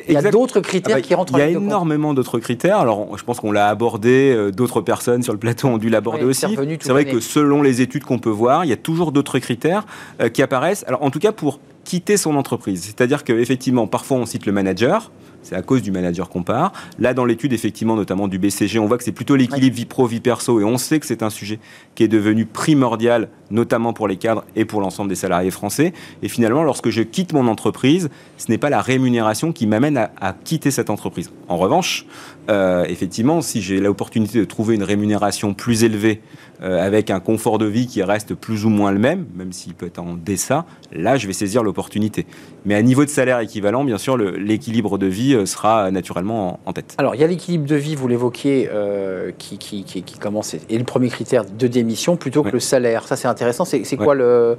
Il y a d'autres critères Ah bah, qui rentrent Il y a énormément d'autres critères. Alors, je pense qu'on l'a abordé, euh, d'autres personnes sur le plateau ont dû l'aborder Oui, aussi. C'est vrai que selon les études qu'on peut voir, il y a toujours d'autres critères euh, qui apparaissent. Alors, en tout cas, pour quitter son entreprise. C'est-à-dire qu'effectivement, parfois, on cite le manager. C'est à cause du manager qu'on part. Là, dans l'étude, effectivement, notamment du BCG, on voit que c'est plutôt l'équilibre vie pro, vie perso. Et on sait que c'est un sujet qui est devenu primordial, notamment pour les cadres et pour l'ensemble des salariés français. Et finalement, lorsque je quitte mon entreprise, ce n'est pas la rémunération qui m'amène à, à quitter cette entreprise. En revanche, euh, effectivement, si j'ai l'opportunité de trouver une rémunération plus élevée, euh, avec un confort de vie qui reste plus ou moins le même, même s'il peut être en deçà, là, je vais saisir l'opportunité. Mais à niveau de salaire équivalent, bien sûr, l'équilibre de vie sera naturellement en, tête. Alors, il y a l'équilibre de vie, vous l'évoquiez, euh, qui, qui, qui, qui commence, et le premier critère de démission plutôt que Ouais. le salaire. Ça, c'est intéressant. C'est Ouais. quoi le.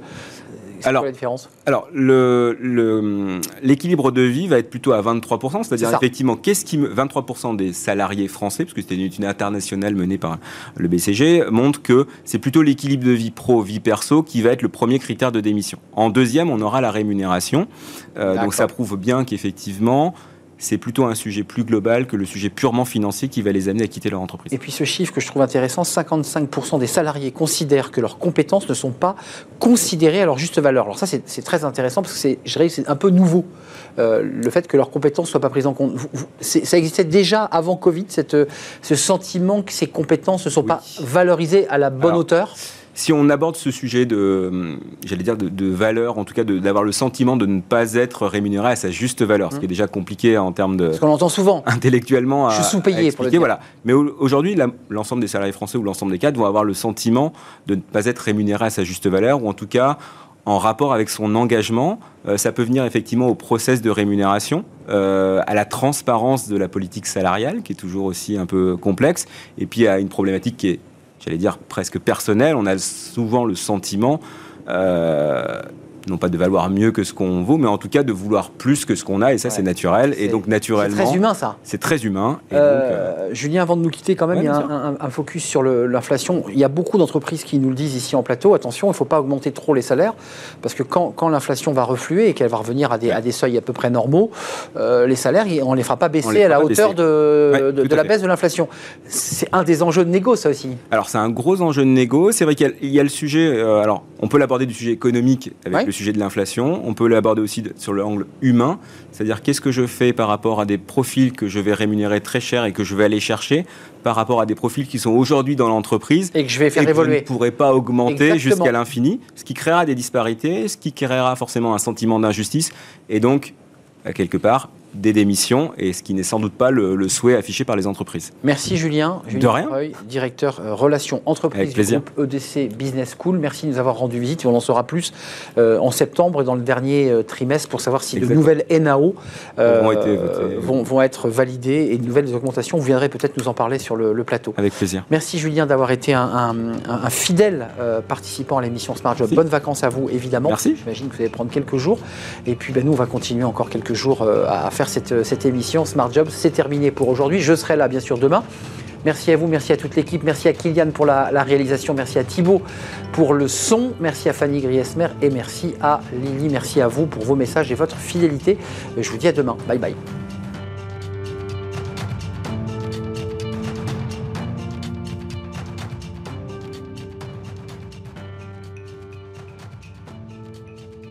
Alors, quoi la différence? Alors, le- le- l'équilibre de vie va être plutôt à 23%, c'est-à-dire effectivement, qu'est-ce qui me, 23% des salariés français, parce que c'était une étude internationale menée par le BCG, montre que c'est plutôt l'équilibre de vie pro, vie perso qui va être le premier critère de démission. En deuxième, on aura la rémunération. Euh, donc, ça prouve bien qu'effectivement, c'est plutôt un sujet plus global que le sujet purement financier qui va les amener à quitter leur entreprise. Et puis ce chiffre que je trouve intéressant, 55% des salariés considèrent que leurs compétences ne sont pas considérées à leur juste valeur. Alors ça, c'est très intéressant parce que c'est, un peu nouveau, euh, le fait que leurs compétences ne soient pas prises en compte. Vous- vous- c'est- ça existait déjà avant Covid, cette, euh, ce sentiment que ces compétences ne sont Oui. pas valorisées à la bonne Alors, hauteur Si on aborde ce sujet de, j'allais dire, de, de valeur, en tout cas d'avoir le sentiment de ne pas être rémunéré à sa juste valeur, ce qui est déjà compliqué en termes de Parce qu'on l'entend souvent. intellectuellement à, Je suis sous-payé, pour le dire. voilà. Mais au- aujourd'hui, l'ensemble des salariés français ou l'ensemble des cadres vont avoir le sentiment de ne pas être rémunéré à sa juste valeur, ou en tout cas en rapport avec son engagement. Euh, ça peut venir effectivement au process de rémunération, euh, à la transparence de la politique salariale, qui est toujours aussi un peu complexe, et puis à une problématique qui est, j'allais dire, presque personnelle. On a souvent le sentiment, euh, non pas de valoir mieux que ce qu'on vaut, mais en tout cas de vouloir plus que ce qu'on a, et ça Ouais. c'est naturel. C'est- Et donc C'est naturellement, très humain ça. c'est très humain. Et Euh, donc, euh, Julien, avant de nous quitter, quand même, Ouais, il y a un, sûr. un- un focus sur l'inflation. Il y a beaucoup d'entreprises qui nous le disent ici en plateau. Attention, il ne faut pas augmenter trop les salaires, parce que quand, quand l'inflation va refluer et qu'elle va revenir à des, à des seuils à peu près normaux, euh, les salaires, on ne les fera pas baisser à la hauteur baisser. de, la fait. baisse de l'inflation. C'est un des enjeux de négo, ça aussi. Alors c'est un gros enjeu de négo. C'est vrai qu'il y a- il y, a le sujet. alors on peut l'aborder du sujet économique avec. Le sujet de l'inflation. On peut l'aborder aussi sur l'angle humain, c'est-à-dire qu'est-ce que je fais par rapport à des profils que je vais rémunérer très cher et que je vais aller chercher par rapport à des profils qui sont aujourd'hui dans l'entreprise Et que je vais faire et que je ne évoluer. pourrai pas augmenter jusqu'à l'infini, ce qui créera des disparités, ce qui créera forcément un sentiment d'injustice et donc à quelque part des démissions et ce qui n'est sans doute pas le, le souhait affiché par les entreprises. Merci Julien. De Julien rien. Breuil, directeur euh, relations entreprises Avec du groupe EDC Business School. Merci de nous avoir rendu visite. On en saura plus euh, en septembre et dans le dernier euh, trimestre pour savoir si de nouvelles NAO été vont, vont être validées et de nouvelles augmentations. Vous viendrez peut-être nous en parler sur le, le plateau. Avec plaisir. Merci Julien d'avoir été un, un- un- un fidèle participant à l'émission Smart Job. Merci. Bonnes vacances à vous évidemment. Merci. J'imagine que vous allez prendre quelques jours. Et puis ben, nous, on va continuer encore quelques jours euh, à faire cette, cette émission. Smart Job, c'est terminé pour aujourd'hui. Je serai là bien sûr demain. Merci à vous, merci à toute l'équipe, merci à Kylian pour la, la réalisation, merci à Thibaut pour le son, merci à Fanny Griesmer et merci à Lily, merci à vous pour vos messages et votre fidélité. Je vous dis à demain. Bye bye.